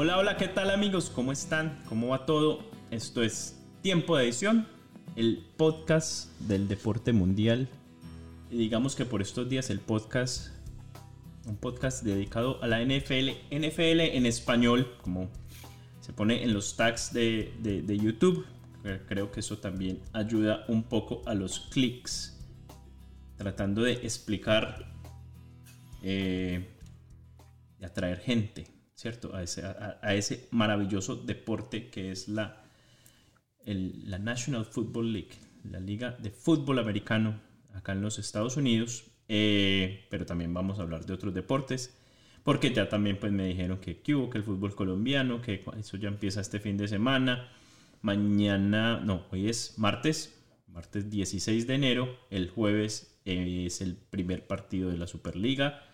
Hola, hola, ¿qué tal amigos? ¿Cómo están? ¿Cómo va todo? Esto es Tiempo de Edición, el podcast del deporte mundial. Y digamos que por estos días el podcast, un podcast dedicado a la NFL, NFL en español, como se pone en los tags de, YouTube. Creo que eso también ayuda un poco a los clics, tratando de explicar eh, y atraer gente, ¿cierto? A ese, a, ese maravilloso deporte que es la, la National Football League, la liga de fútbol americano acá en los Estados Unidos, eh, pero también vamos a hablar de otros deportes, porque ya también pues me dijeron que, que el fútbol colombiano, que eso ya empieza este fin de semana, mañana, no, hoy es martes, martes 16 de enero, el jueves es el primer partido de la Superliga, eh,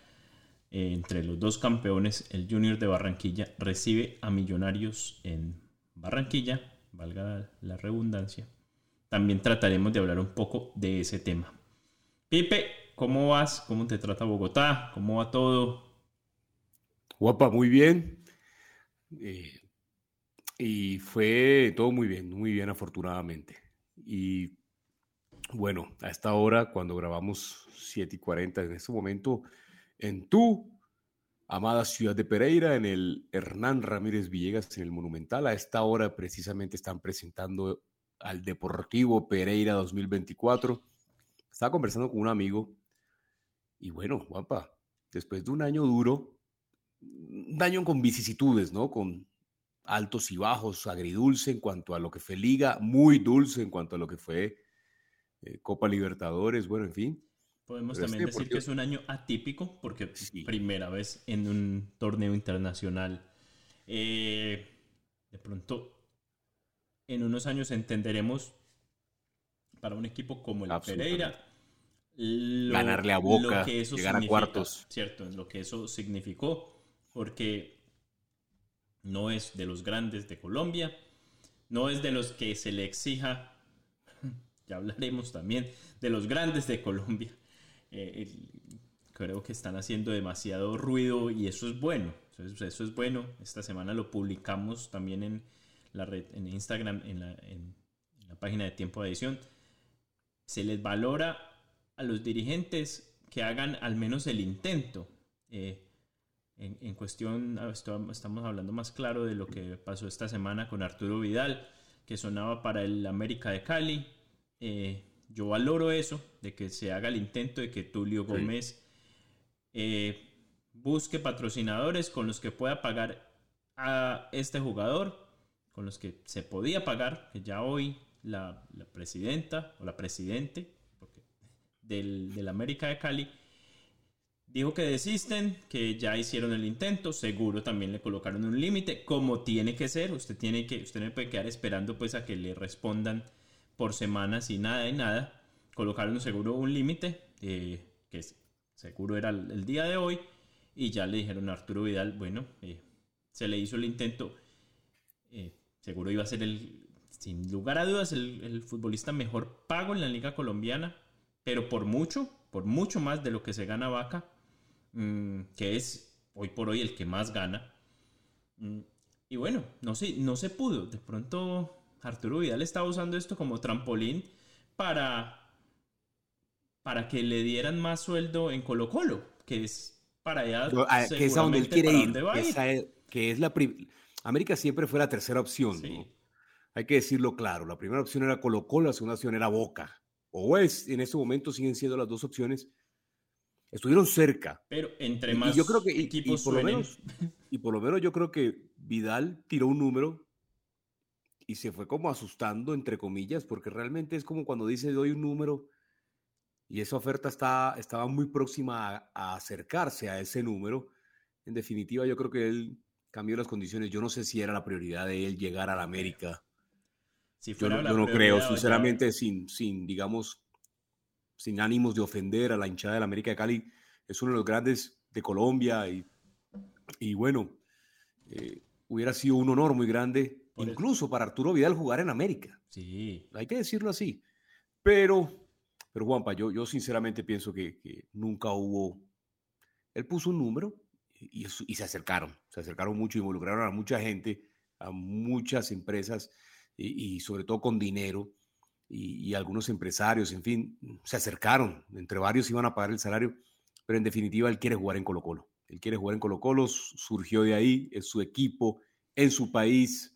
entre los dos campeones, el Junior de Barranquilla recibe a Millonarios en Barranquilla, valga la redundancia. También trataremos de hablar un poco de ese tema. Pipe, ¿cómo vas? ¿Cómo te trata Bogotá? ¿Cómo va todo? Guapa, muy bien. Eh, y fue todo muy bien, muy bien afortunadamente. Y bueno, a esta hora, cuando grabamos 7 y 40, en este momento, en tu amada ciudad de Pereira, en el Hernán Ramírez Villegas, en el Monumental, a esta hora precisamente están presentando al Deportivo Pereira 2024 estaba conversando con un amigo y bueno, guapa, después de un año duro, un año con vicisitudes, ¿no? Con altos y bajos, agridulce en cuanto a lo que fue Liga, muy dulce en cuanto a lo que fue eh, Copa Libertadores, bueno, en fin. Podemos también decir que es un año atípico porque primera vez en un torneo internacional. Eh, de pronto, en unos años entenderemos para un equipo como el Pereira. Ganarle a Boca, llegar a cuartos. Cierto, lo que eso significó, porque no es de los grandes de Colombia, no es de los que se le exija, ya hablaremos también, de los grandes de Colombia. Eh, creo que están haciendo demasiado ruido y eso es bueno, eso es, bueno. Esta semana lo publicamos también en la red, en Instagram, en la, en la página de Tiempo de Edición se les valora a los dirigentes que hagan al menos el intento. Eh, en, cuestión, ah, estamos hablando más claro de lo que pasó esta semana con Arturo Vidal, que sonaba para el América de Cali. Eh, yo valoro eso, de que se haga el intento de que Tulio Gómez eh, busque patrocinadores con los que pueda pagar a este jugador, con los que se podía pagar, que ya hoy la, presidenta o la presidente del, América de Cali dijo que desisten, que ya hicieron el intento, seguro también le colocaron un límite, como tiene que ser, usted tiene que, usted no puede quedar esperando pues a que le respondan por semanas y nada y nada, colocaron seguro un límite, eh, que seguro era el, día de hoy, y ya le dijeron a Arturo Vidal, bueno, eh, se le hizo el intento, eh, seguro iba a ser el, sin lugar a dudas, el, futbolista mejor pago en la liga colombiana, pero por mucho, por mucho más de lo que se gana Vaca, mm, que es hoy por hoy el que más gana. Mm, y bueno, no, sé, no se pudo. De pronto Arturo Vidal estaba usando esto como trampolín para, para que le dieran más sueldo en Colo Colo, que es para allá. Que es a donde él quiere ir. que es la América siempre fue la tercera opción. ¿no? Hay que decirlo claro, la primera opción era Colo Colo, la segunda opción era Boca. O es, en este momento siguen siendo las dos opciones. Estuvieron cerca. Pero entre más yo creo que, equipos y, por lo menos, y por lo menos yo creo que Vidal tiró un número y se fue como asustando, entre comillas, porque realmente es como cuando dice doy un número y esa oferta está, estaba muy próxima a, a acercarse a ese número. En definitiva, yo creo que él cambió las condiciones. Yo no sé si era la prioridad de él llegar a la América yo, no, creo, sinceramente, sin, sin, digamos, sin ánimos de ofender a la hinchada de la América de Cali, es uno de los grandes de Colombia y, y bueno, eh, hubiera sido un honor muy grande, incluso para Arturo Vidal jugar en América. Sí. Hay que decirlo así. Pero, pero Juanpa, yo, yo sinceramente pienso que, nunca hubo... Él puso un número, y, se acercaron, se acercaron mucho, involucraron a mucha gente, a muchas empresas y, sobre todo con dinero y, algunos empresarios, en fin, se acercaron, entre varios iban a pagar el salario, pero en definitiva él quiere jugar en Colo Colo. Él quiere jugar en Colo Colo, surgió de ahí, es su equipo, en su país.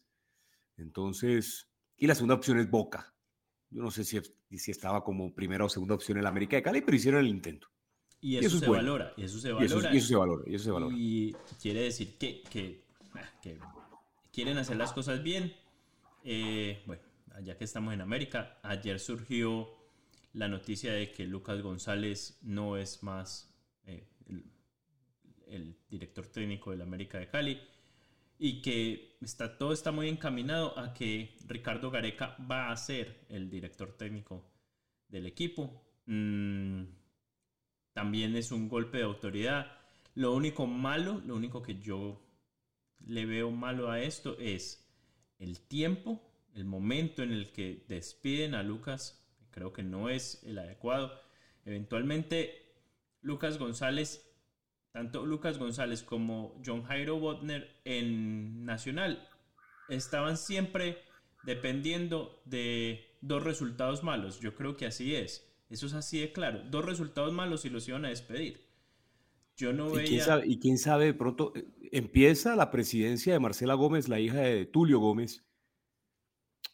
Entonces, y la segunda opción es Boca. Yo no sé si, si estaba como primera o segunda opción en la América de Cali, pero hicieron el intento. Y eso, se valora, y eso se valora. Y eso, se valora, y eso se valora. Y quiere decir que, que, ah, quieren hacer las cosas bien. Eh, bueno, ya que estamos en América, ayer surgió la noticia de que Lucas González no es más eh, el, director técnico del América de Cali y que está, todo está muy encaminado a que Ricardo Gareca va a ser el director técnico del equipo. Mm, también es un golpe de autoridad. Lo único malo, lo único que yo le veo malo a esto es el tiempo, el momento en el que despiden a Lucas, creo que no es el adecuado. Eventualmente, Lucas González, tanto Lucas González como John Jairo Botner en Nacional, estaban siempre dependiendo de dos resultados malos. Yo creo que así es. Eso es así de claro. Dos resultados malos y los iban a despedir. Yo no veía... ¿Y quién sabe, y quién sabe pronto eh, empieza la presidencia de Marcela Gómez, la hija de Tulio Gómez,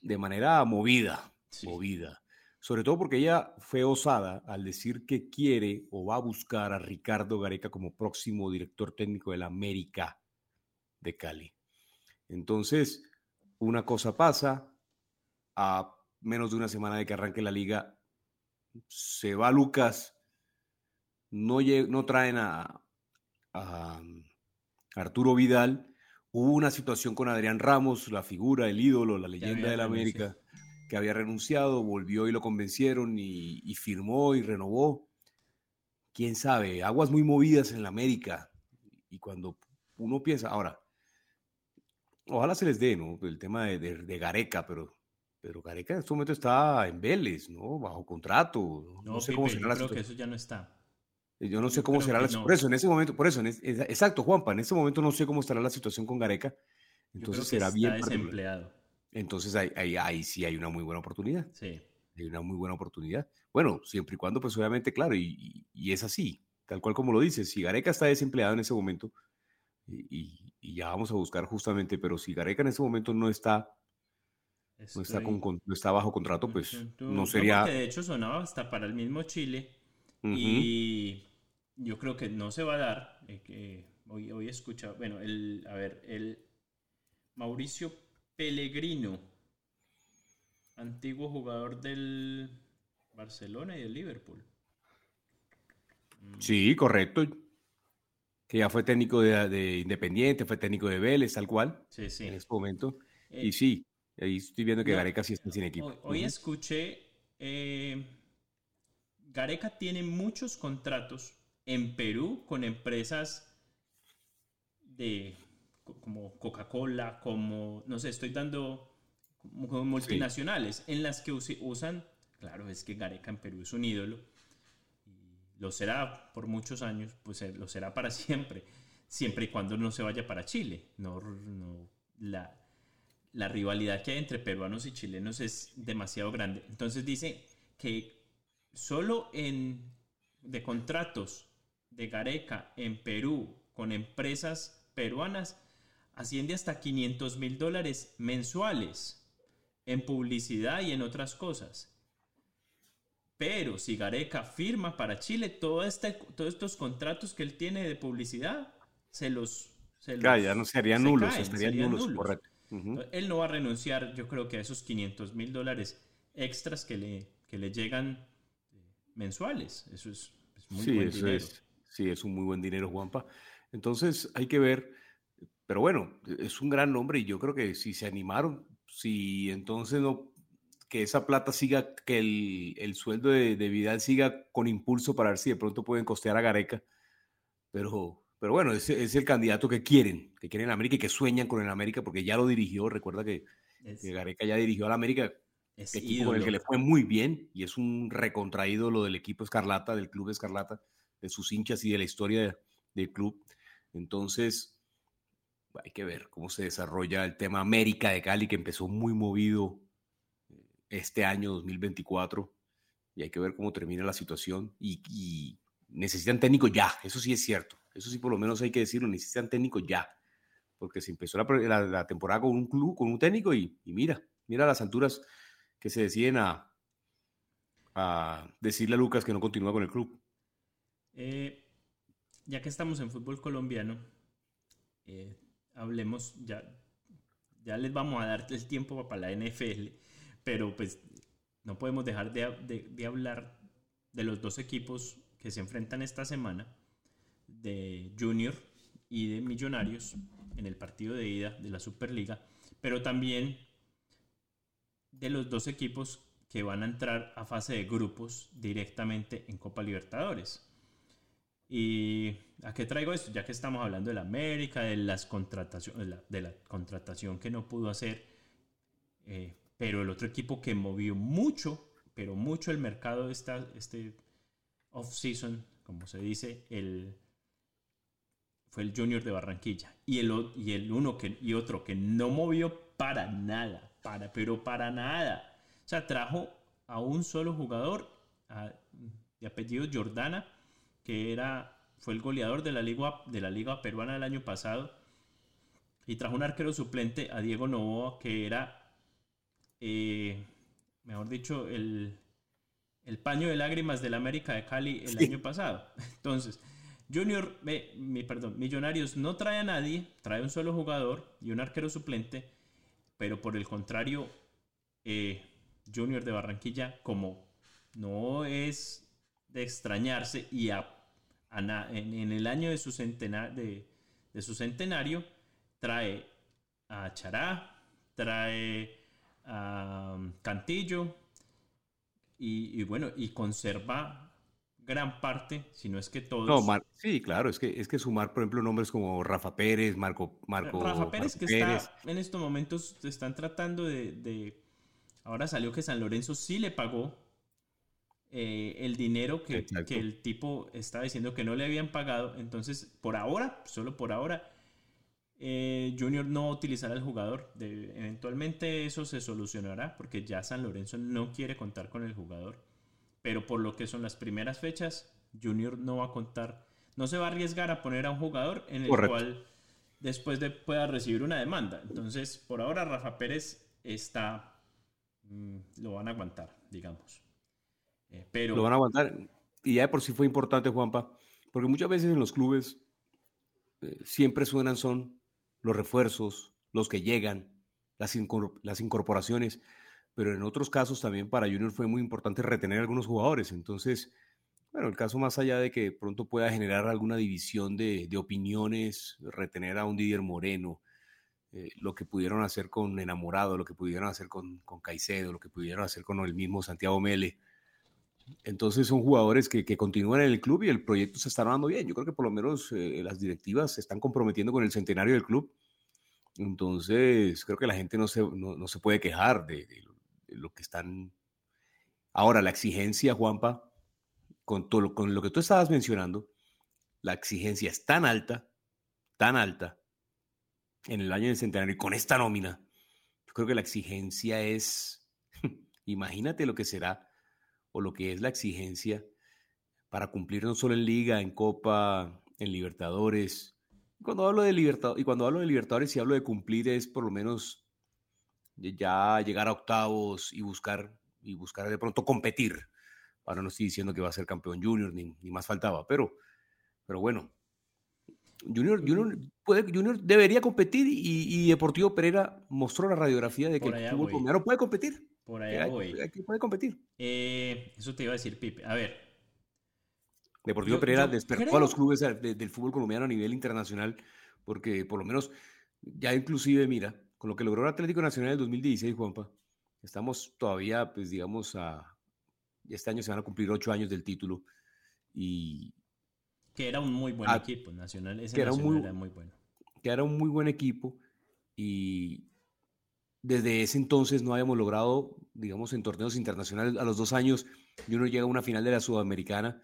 de manera movida, movida. Sobre todo porque ella fue osada al decir que quiere o va a buscar a Ricardo Gareca como próximo director técnico de la América de Cali. Entonces, una cosa pasa, a menos de una semana de que arranque la liga, se va Lucas, no, no traen a, Arturo Vidal. Hubo una situación con Adrián Ramos, la figura, el ídolo, la leyenda de la América, que había renunciado, volvió y lo convencieron y, y, firmó y renovó. Quién sabe, aguas muy movidas en la América. Y cuando uno piensa, ahora, ojalá se les dé, ¿no? El tema de, de Gareca, pero pero Gareca en este momento está en Vélez, ¿no? Bajo contrato. No, sé cómo será la creo que eso ya no está. Yo no sé cómo será la situación. Por eso, en ese momento, por eso, exacto, Juanpa, en este momento no sé cómo estará la situación con Gareca. Entonces será bien. desempleado. Entonces ahí, ahí, sí hay una muy buena oportunidad. Sí. Hay una muy buena oportunidad. Bueno, siempre y cuando, pues obviamente, claro, y, y, es así, tal cual como lo dices. Si Gareca está desempleado en ese momento, y, y, ya vamos a buscar justamente, pero si Gareca en ese momento no está no, está con, está bajo contrato, pues no sería... de hecho sonaba hasta para el mismo Chile y yo creo que no se va a dar. Eh, que hoy, hoy he escuchado, bueno, el, a ver, el Mauricio Pellegrino, antiguo jugador del Barcelona y del Liverpool. Sí, correcto. Que ya fue técnico de, Independiente, fue técnico de Vélez, tal cual. Sí, sí. En este momento. y eh, sí, Ahí estoy viendo que Gareca sí está sin equipo. Hoy, escuché, eh, Gareca tiene muchos contratos en Perú con empresas de como Coca-Cola, como, no sé, estoy dando como multinacionales en las que usan, claro, es que Gareca en Perú es un ídolo, lo será por muchos años, pues eh, lo será para siempre, siempre y cuando no se vaya para Chile. No, no la, la rivalidad que hay entre peruanos y chilenos es demasiado grande. Entonces dice que solo en de contratos de Gareca en Perú con empresas peruanas asciende hasta 500 mil dólares mensuales en publicidad y en otras cosas. Pero si Gareca firma para Chile, todo este, todos estos contratos que él tiene de publicidad se los... Se ya no serían nulos, serían nulos, correcto. Él no va a renunciar, yo creo que a esos 500 mil dólares extras que le, que le llegan eh, mensuales. Eso es, muy buen dinero. sí, es un muy buen dinero, Juanpa. Entonces hay que ver, pero bueno, es un gran nombre y yo creo que si se animaron, si entonces no, que esa plata siga, que el, el sueldo de, de, Vidal siga con impulso para ver si de pronto pueden costear a Gareca, pero pero bueno, es, es, el candidato que quieren, que quieren en América y que sueñan con el América porque ya lo dirigió. Recuerda que, Gareca ya dirigió al América, es equipo con el que le fue muy bien y es un recontraído lo del equipo Escarlata, del club Escarlata, de sus hinchas y de la historia del club. Entonces, hay que ver cómo se desarrolla el tema América de Cali, que empezó muy movido eh, este año 2024, y hay que ver cómo termina la situación. Y, necesitan técnico ya, eso sí es cierto, eso sí por lo menos hay que decirlo, necesitan técnico ya, porque se empezó la, temporada con un club, con un técnico, y, mira, mira las alturas que se deciden a, a decirle a Lucas que no continúa con el club. Eh, ya que estamos en fútbol colombiano, eh, hablemos, ya, ya les vamos a dar el tiempo para la NFL, pero pues no podemos dejar de, hablar de los dos equipos que se enfrentan esta semana, de Junior y de Millonarios en el partido de ida de la Superliga, pero también de los dos equipos que van a entrar a fase de grupos directamente en Copa Libertadores. ¿Y a qué traigo esto? Ya que estamos hablando de la América, de, las contrataciones, de, la, contratación que no pudo hacer, eh, pero el otro equipo que movió mucho, pero mucho el mercado esta, este off-season, como se dice, el, fue el Junior de Barranquilla. Y el, y el uno que, y otro que no movió para nada, para, pero para nada. O sea, trajo a un solo jugador de apellido Jordana que era, fue el goleador de la, Liga, de la Liga Peruana del año pasado, y trajo un arquero suplente a Diego Novoa, que era, eh, mejor dicho, el, paño de lágrimas del América de Cali el año pasado. Entonces, Junior, mi, perdón, Millonarios no trae a nadie, trae un solo jugador y un arquero suplente, pero por el contrario, eh, Junior de Barranquilla, como no es de extrañarse y a en, el año de su, de, su centenario trae a Chará, trae a um, Cantillo y, bueno, y conserva gran parte, si no es que todos. sí, claro, es que, es que sumar, por ejemplo, nombres como Rafa Pérez, Marco. Marco Rafa Pérez, que está en estos momentos, están tratando de, de. Ahora salió que San Lorenzo sí le pagó eh, el dinero que, el tipo estaba diciendo que no le habían pagado. Entonces, por ahora, solo por ahora, eh, Junior no utilizará al jugador. eventualmente eso se solucionará porque ya San Lorenzo no quiere contar con el jugador. Pero por lo que son las primeras fechas, Junior no va a contar, no se va a arriesgar a poner a un jugador en el cual después de, pueda recibir una demanda. Entonces, por ahora, Rafa Pérez está, mm, lo van a aguantar, digamos. Eh, pero... Lo van a aguantar. Y ya de por sí fue importante, Juanpa, porque muchas veces en los clubes eh, siempre suenan son los refuerzos, los que llegan, las, incorporaciones, pero en otros casos también para Junior fue muy importante retener a algunos jugadores. Entonces, bueno, el caso más allá de que pronto pueda generar alguna división de, opiniones, retener a un Didier Moreno, eh, lo que pudieron hacer con Enamorado, lo que pudieron hacer con Caicedo, lo que pudieron hacer con el mismo Santiago Mele, entonces son jugadores que, continúan en el club y el proyecto se está armando bien. Yo creo que por lo menos eh, las directivas se están comprometiendo con el centenario del club. Entonces creo que la gente no se, no, se puede quejar de, lo que están... Ahora, la exigencia, Juanpa, con, todo, con lo que tú estabas mencionando, la exigencia es tan alta, tan alta, en el año del centenario y con esta nómina, yo creo que la exigencia es, imagínate lo que será o lo que es la exigencia para cumplir no solo en liga, en copa, en libertadores. Cuando hablo de libertad y cuando hablo de libertadores y hablo de cumplir es por lo menos ya llegar a octavos y buscar y buscar de pronto competir. Ahora no estoy diciendo que va a ser campeón junior ni, ni más faltaba, pero pero bueno, Junior, Junior, puede, Junior debería competir y, Deportivo Pereira mostró la radiografía de que el fútbol colombiano puede competir. Por allá voy. Aquí puede competir. Eh, eso te iba a decir, Pipe. A ver. Deportivo Pereira despertó a los clubes del fútbol colombiano a nivel internacional, porque por lo menos ya inclusive, mira, con lo que logró el Atlético Nacional en el 2016, Juanpa, estamos todavía, pues digamos, a... Este año se van a cumplir ocho años del título y... Que era un muy buen equipo, Nacional, ese que era, muy, era muy bueno. Que era un muy buen equipo y desde ese entonces no habíamos logrado, digamos, en torneos internacionales a los dos años, y uno llega a una final de la Sudamericana,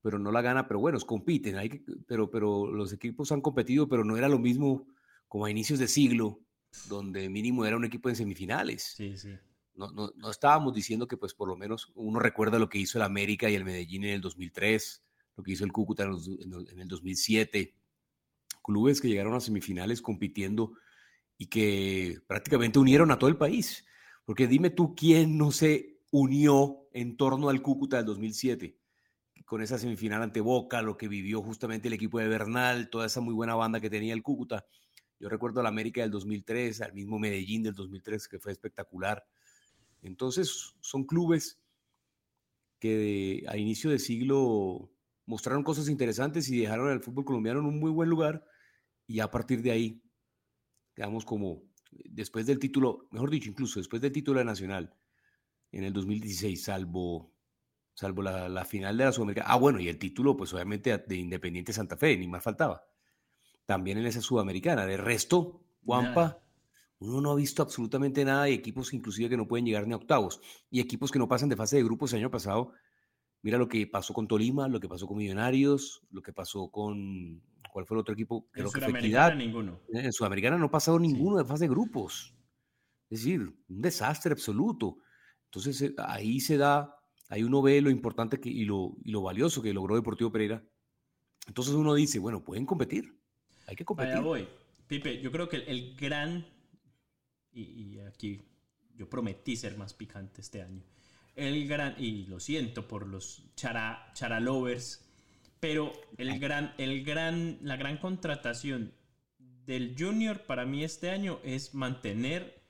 pero no la gana, pero bueno, compiten, hay pero, pero los equipos han competido, pero no era lo mismo como a inicios de siglo, donde mínimo era un equipo en semifinales. Sí, sí. No, no, no, estábamos diciendo que pues por lo menos uno recuerda lo que hizo el América y el Medellín en el 2003, lo que hizo el Cúcuta en el 2007, clubes que llegaron a semifinales compitiendo y que prácticamente unieron a todo el país. Porque dime tú quién no se unió en torno al Cúcuta del 2007, con esa semifinal ante Boca, lo que vivió justamente el equipo de Bernal, toda esa muy buena banda que tenía el Cúcuta. Yo recuerdo al América del 2003, al mismo Medellín del 2003, que fue espectacular. Entonces, son clubes que a inicio de siglo mostraron cosas interesantes y dejaron al fútbol colombiano en un muy buen lugar. Y a partir de ahí, quedamos como, después del título, mejor dicho, incluso después del título de Nacional, en el 2016, salvo, salvo la, final de la Sudamericana. Ah, bueno, y el título, pues obviamente de Independiente Santa Fe, ni más faltaba. También en esa Sudamericana. De resto, Juanpa, uno no ha visto absolutamente nada y equipos inclusive que no pueden llegar ni a octavos. Y equipos que no pasan de fase de grupos el año pasado. Mira lo que pasó con Tolima, lo que pasó con Millonarios, lo que pasó con. ¿Cuál fue el otro equipo? Creo en Sudamericana ninguno. En Sudamericana no ha pasado ninguno de fase de grupos. Es decir, un desastre absoluto. Entonces eh, ahí se da, ahí uno ve lo importante que, y, lo, y lo valioso que logró Deportivo Pereira. Entonces uno dice, bueno, pueden competir, hay que competir. Allá voy. Pipe, yo creo que el, gran, y, aquí yo prometí ser más picante este año, el gran, y lo siento por los chara, charalovers, pero el gran, el gran, la gran contratación del Junior para mí este año es mantener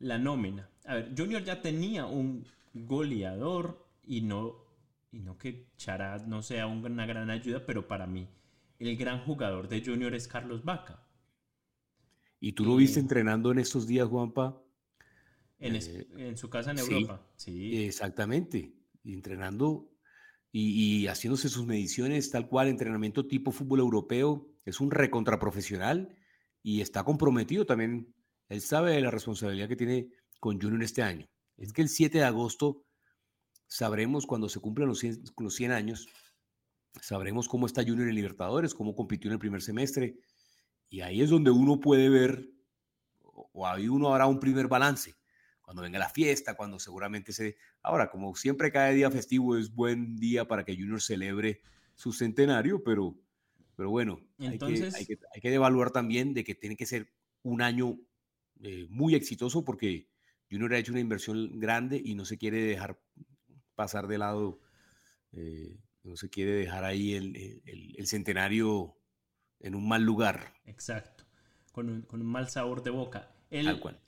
la nómina. A ver, Junior ya tenía un goleador y no, y no que Chara no sea una gran ayuda, pero para mí el gran jugador de Junior es Carlos Vaca. ¿Y tú lo viste entrenando en estos días, Juanpa? En, eh, en su casa en Europa, sí. Exactamente, entrenando y, y, haciéndose sus mediciones tal cual, entrenamiento tipo fútbol europeo, es un recontraprofesional y está comprometido también. Él sabe de la responsabilidad que tiene con Junior este año. Es que el 7 de agosto sabremos cuando se cumplan los 100, los 100 años, sabremos cómo está Junior en Libertadores, cómo compitió en el primer semestre, y ahí es donde uno puede ver, o ahí uno hará un primer balance, cuando venga la fiesta, cuando seguramente se... Ahora, como siempre cada día festivo es buen día para que Junior celebre su centenario, pero, pero bueno, Entonces... hay, que, hay, que, evaluar también de que tiene que ser un año eh, muy exitoso porque Junior ha hecho una inversión grande y no se quiere dejar pasar de lado, eh, no se quiere dejar ahí el, centenario en un mal lugar. Exacto, con un, mal sabor de boca. El, Tal cual.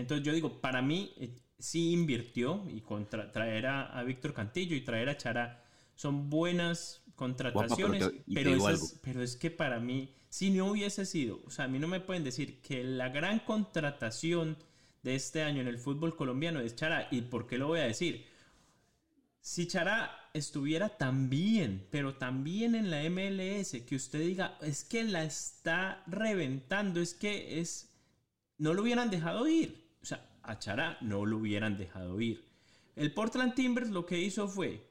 Entonces yo digo, para mí eh, sí invirtió y contra, traer a, Víctor Cantillo y traer a Chara son buenas contrataciones, pero, es, pero es que para mí, si no hubiese sido, o sea, a mí no me pueden decir que la gran contratación de este año en el fútbol colombiano es Chará. ¿Y por qué lo voy a decir? Si Chará estuviera tan bien, pero también en la MLS, que usted diga, es que la está reventando, es que es... No lo hubieran dejado ir. O sea, a Chará no lo hubieran dejado ir. El Portland Timbers lo que hizo fue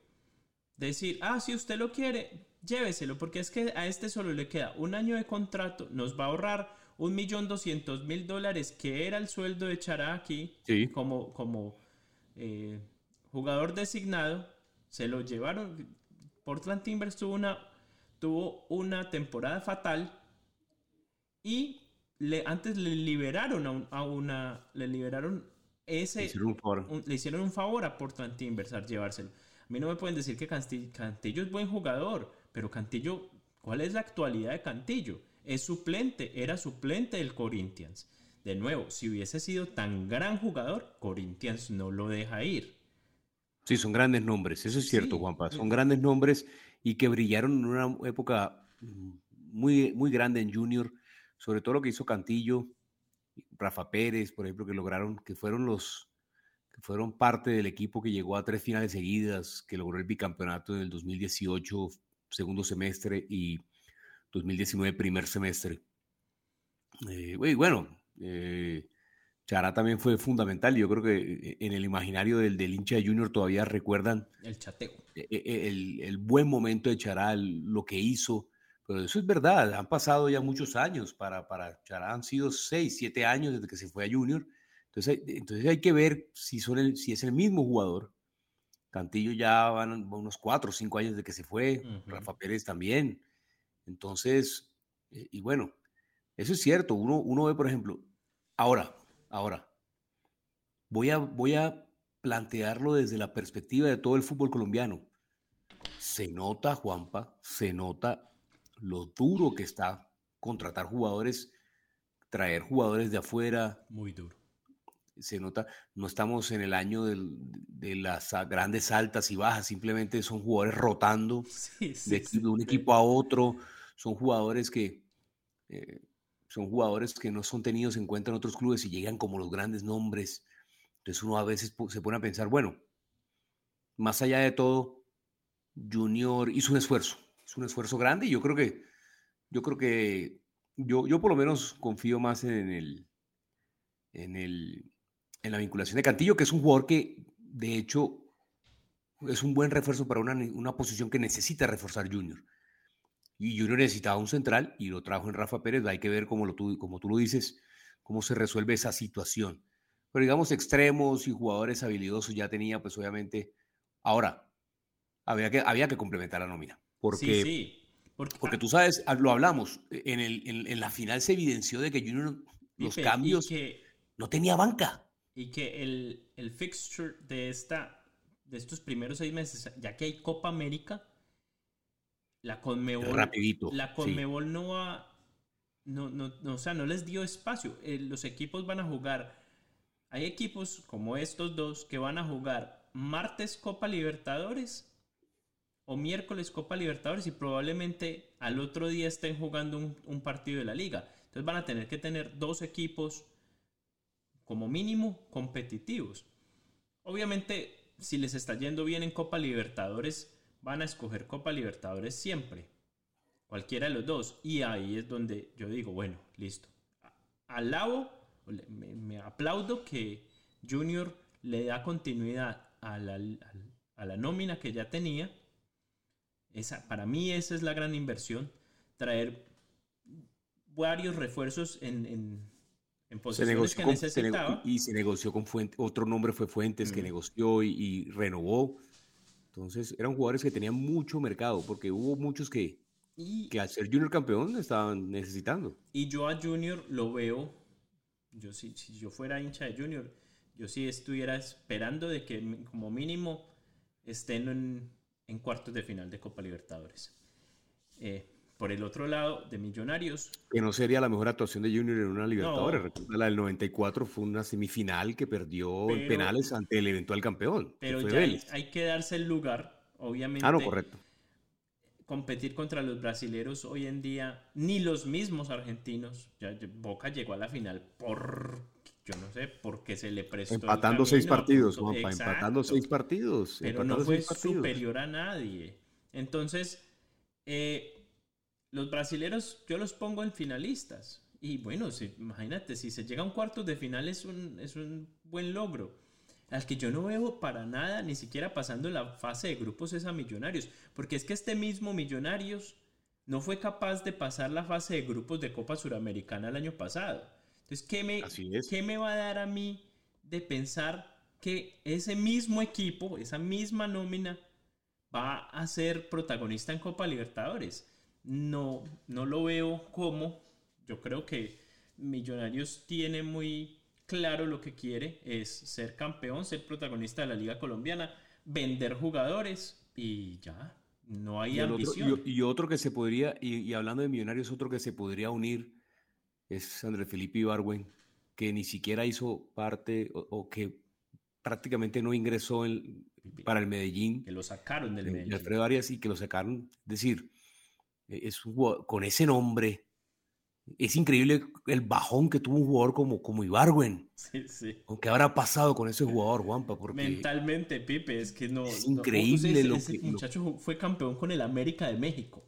decir, ah, si usted lo quiere, lléveselo, porque es que a este solo le queda un año de contrato, nos va a ahorrar un millón doscientos mil dólares, que era el sueldo de Charaki como, como eh, jugador designado, se lo llevaron. Portland Timbers tuvo una, tuvo una temporada fatal y le, antes le liberaron a, una, le liberaron ese, le hicieron, un le hicieron un favor a Portland Timbers al llevárselo. A mí no me pueden decir que Cantillo es buen jugador, pero Cantillo, ¿cuál es la actualidad de Cantillo? es suplente, era suplente del Corinthians. De nuevo, si hubiese sido tan gran jugador, Corinthians no lo deja ir. Sí, son grandes nombres, eso es cierto, Juanpa. Son grandes nombres y que brillaron en una época muy, muy grande en Junior, sobre todo lo que hizo Cantillo, Rafa Pérez, por ejemplo, que lograron, que fueron los que fueron parte del equipo que llegó a tres finales seguidas, que logró el bicampeonato en el 2018, segundo semestre, y 2019, primer semestre. Eh, bueno, eh, Chará también fue fundamental. Yo creo que eh, en el imaginario del, del hincha Junior todavía recuerdan el chateo. Eh, eh, el, buen momento de Chará, lo que hizo. Pero eso es verdad, han pasado ya muchos años. Para, para Chará han sido seis, siete años desde que se fue a Junior. Entonces, entonces hay que ver si, son el, si es el mismo jugador. Cantillo ya van unos cuatro o cinco años de que se fue, Rafa Pérez también. Entonces, y bueno, eso es cierto. Uno, uno ve, por ejemplo, ahora, Ahora, voy a, voy a plantearlo desde la perspectiva de todo el fútbol colombiano. Se nota, Juanpa, se nota lo duro que está contratar jugadores, traer jugadores de afuera. Muy duro. Se nota, no estamos en el año de las grandes altas y bajas, simplemente son jugadores rotando de, un equipo a otro, son jugadores que eh, son jugadores que no son tenidos en cuenta en otros clubes y llegan como los grandes nombres. Entonces uno a veces se pone a pensar, bueno, más allá de todo, Junior hizo un esfuerzo, hizo un esfuerzo grande y yo creo que, yo creo que, yo, yo por lo menos confío más en el, en el, en la vinculación de Cantillo, que es un jugador que, de hecho, es un buen refuerzo para una, una posición que necesita reforzar Junior. Y Junior necesitaba un central y lo trajo en Rafa Pérez. Hay que ver cómo, lo, tú, como tú lo dices, cómo se resuelve esa situación. Pero digamos, extremos y jugadores habilidosos ya tenía, pues obviamente. Ahora, había que, había que complementar la nómina. Porque, sí, Porque, porque, tú sabes, ah, lo hablamos, en, el, en, la final se evidenció de que Junior, los cambios, que, no tenía banca. Y que el, el fixture de, esta, de estos primeros seis meses, ya que hay Copa América, la Conmebol, la Conmebol no va, no, no, no, o sea, no les dio espacio. Eh, los equipos van a jugar, hay equipos como estos dos que van a jugar martes Copa Libertadores o miércoles Copa Libertadores y probablemente al otro día estén jugando un, partido de la liga. Entonces van a tener que tener dos equipos como mínimo competitivos. Obviamente, si les está yendo bien en Copa Libertadores, van a escoger Copa Libertadores siempre. Cualquiera de los dos. Y ahí es donde yo digo, bueno, listo. Alabo, me, me aplaudo que Junior le da continuidad a la, a la nómina que ya tenía. Esa, para mí esa es la gran inversión. Traer varios refuerzos en, en, en posiciones que necesitaba. y se negoció con Fuentes. Otro nombre fue Fuentes que negoció y renovó. Entonces eran jugadores que tenían mucho mercado, porque hubo muchos que, que al ser Junior campeón estaban necesitando. Y yo a Junior lo veo, yo si, si yo fuera hincha de Junior, yo sí estuviera esperando de que como mínimo estén en, en cuartos de final de Copa Libertadores. Eh, por el otro lado, de Millonarios. Que no sería la mejor actuación de Junior en una Libertadores. Recuerda, la del 94 fue una semifinal que perdió en penales ante el eventual campeón. Pero ya hay, que darse el lugar, obviamente. Ah, no, correcto. Competir contra los brasileros hoy en día, ni los mismos argentinos. Ya, Boca llegó a la final por yo no sé, porque se le prestó. Empatando seis partidos, Juanpa, empatando seis partidos. Pero no fue superior a nadie. Entonces, eh, los brasileros yo los pongo en finalistas. Y bueno, si, imagínate, si se llega a un cuarto de final es un, es un buen logro. Al que yo no veo para nada, ni siquiera pasando la fase de grupos, es a Millonarios. Porque es que este mismo Millonarios no fue capaz de pasar la fase de grupos de Copa Suramericana el año pasado. Entonces, ¿qué me, ¿qué me va a dar a mí de pensar que ese mismo equipo, esa misma nómina, va a ser protagonista en Copa Libertadores? no, no lo veo como. Yo creo que Millonarios tiene muy claro lo que quiere, es ser campeón, ser protagonista de la Liga Colombiana, vender jugadores y ya, no hay ambición. y, otro que se podría, y, hablando de Millonarios, otro que se podría unir es Andrés Felipe Ibargüen, que ni siquiera hizo parte o, que prácticamente no ingresó para el Medellín. Que lo sacaron del Medellín. Alfredo Arias y que lo sacaron. Es decir, e-, es con ese nombre. Es increíble el bajón que tuvo un jugador como, como Ibarwen. Sí, sí. ¿Qué habrá pasado con ese jugador, Juanpa? Porque Mentalmente, Pipe, es que no. Es increíble lo ese muchacho fue campeón con el América de México.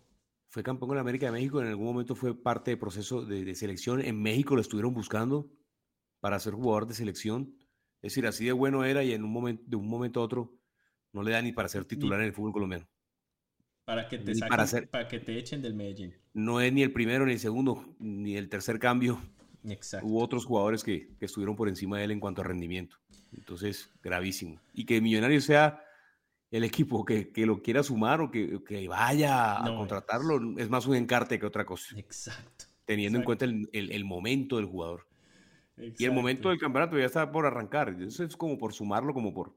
Fue campeón con el América de México. En algún momento fue parte del proceso de, selección. En México lo estuvieron buscando. para ser jugador de selección. Es decir, así de bueno era y en un momento, de un momento a otro no le da ni para ser titular en el fútbol colombiano. Para que te saquen, para, que te echen del Medellín. No es ni el primero, ni el segundo, ni el tercer cambio. Exacto. Hubo otros jugadores que, que, estuvieron por encima de él en cuanto a rendimiento. Entonces, gravísimo. Y que Millonario sea el equipo que, que lo quiera sumar o que, que vaya a contratarlo, es... más un encarte que otra cosa. Exacto. Teniendo en cuenta el, el, el, momento del jugador. Y el momento del campeonato ya está por arrancar. Eso es como por sumarlo, como por,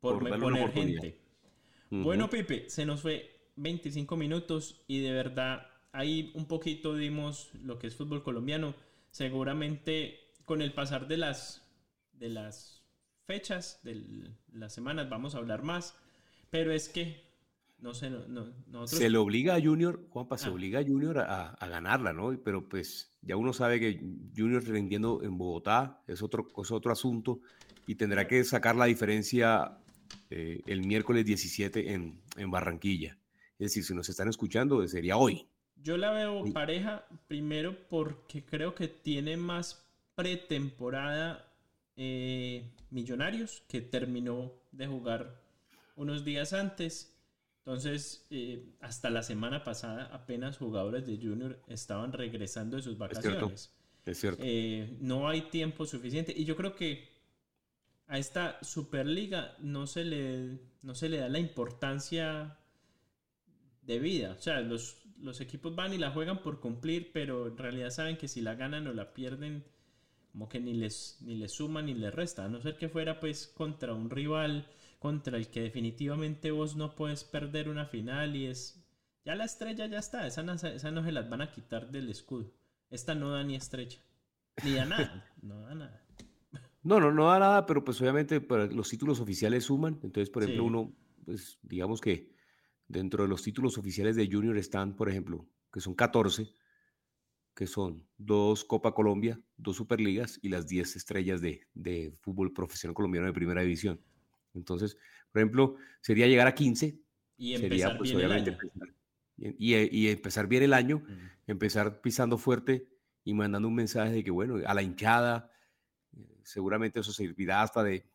por, por darle poner gente. Bueno, Pepe, se nos fue 25 minutos y de verdad ahí un poquito dimos lo que es fútbol colombiano. Seguramente con el pasar de las, de las fechas, de las semanas, vamos a hablar más. Pero es que, no sé, no, Se le obliga a Junior, Juanpa, se ah. obliga a Junior a, ganarla, ¿no? Pero pues ya uno sabe que Junior rindiendo en Bogotá es otro, es otro asunto y tendrá que sacar la diferencia eh, el miércoles 17 en, en Barranquilla. Es decir, si nos están escuchando, sería hoy. Yo la veo pareja primero porque creo que tiene más pretemporada eh, Millonarios que terminó de jugar unos días antes. Entonces, eh, hasta la semana pasada apenas jugadores de Junior estaban regresando de sus vacaciones. Es cierto. Eh, no hay tiempo suficiente. Y yo creo que a esta Superliga no se le, no se le da la importancia de vida. O sea, los, los equipos van y la juegan por cumplir, pero en realidad saben que si la ganan o la pierden, como que ni les, ni les suma ni les resta. A no ser que fuera pues contra un rival contra el que definitivamente vos no puedes perder una final y es... Ya la estrella ya está, esa no, esa no se las van a quitar del escudo. Esta no da ni estrella. Ni da nada. No da nada. No, no, no da nada, pero pues obviamente los títulos oficiales suman. Entonces, por ejemplo, uno, pues digamos que Dentro de los títulos oficiales de Junior están, por ejemplo, que son 14, que son dos Copa Colombia, dos Superligas y las 10 estrellas de, de fútbol profesional colombiano de primera división. Entonces, por ejemplo, sería llegar a 15. Y empezar pues, bien el año. y, empezar bien el año, empezar pisando fuerte y mandando un mensaje de que, bueno, a la hinchada, eh, seguramente eso servirá hasta de,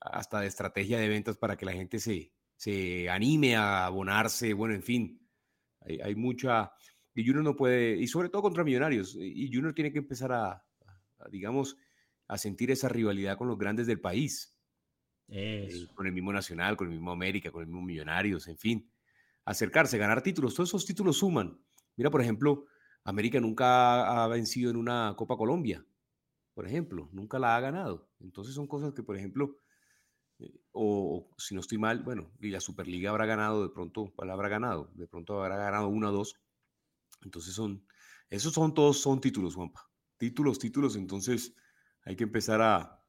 hasta de estrategia de ventas para que la gente se, se anime a abonarse, bueno, en fin, hay, mucha... Y Junior no puede, y sobre todo contra Millonarios, y Junior tiene que empezar a, digamos, a sentir esa rivalidad con los grandes del país. Eh, con el mismo Nacional, con el mismo América, con el mismo Millonarios, en fin. Acercarse, ganar títulos, todos esos títulos suman. Mira, por ejemplo, América nunca ha vencido en una Copa Colombia, por ejemplo, nunca la ha ganado. Entonces son cosas que, por ejemplo, o, si no estoy mal, bueno, y la Superliga habrá ganado, de pronto, ¿cuál habrá ganado? De pronto habrá ganado una o dos. Entonces son, esos son todos, son títulos, Juanpa. Títulos, títulos, entonces hay que empezar a,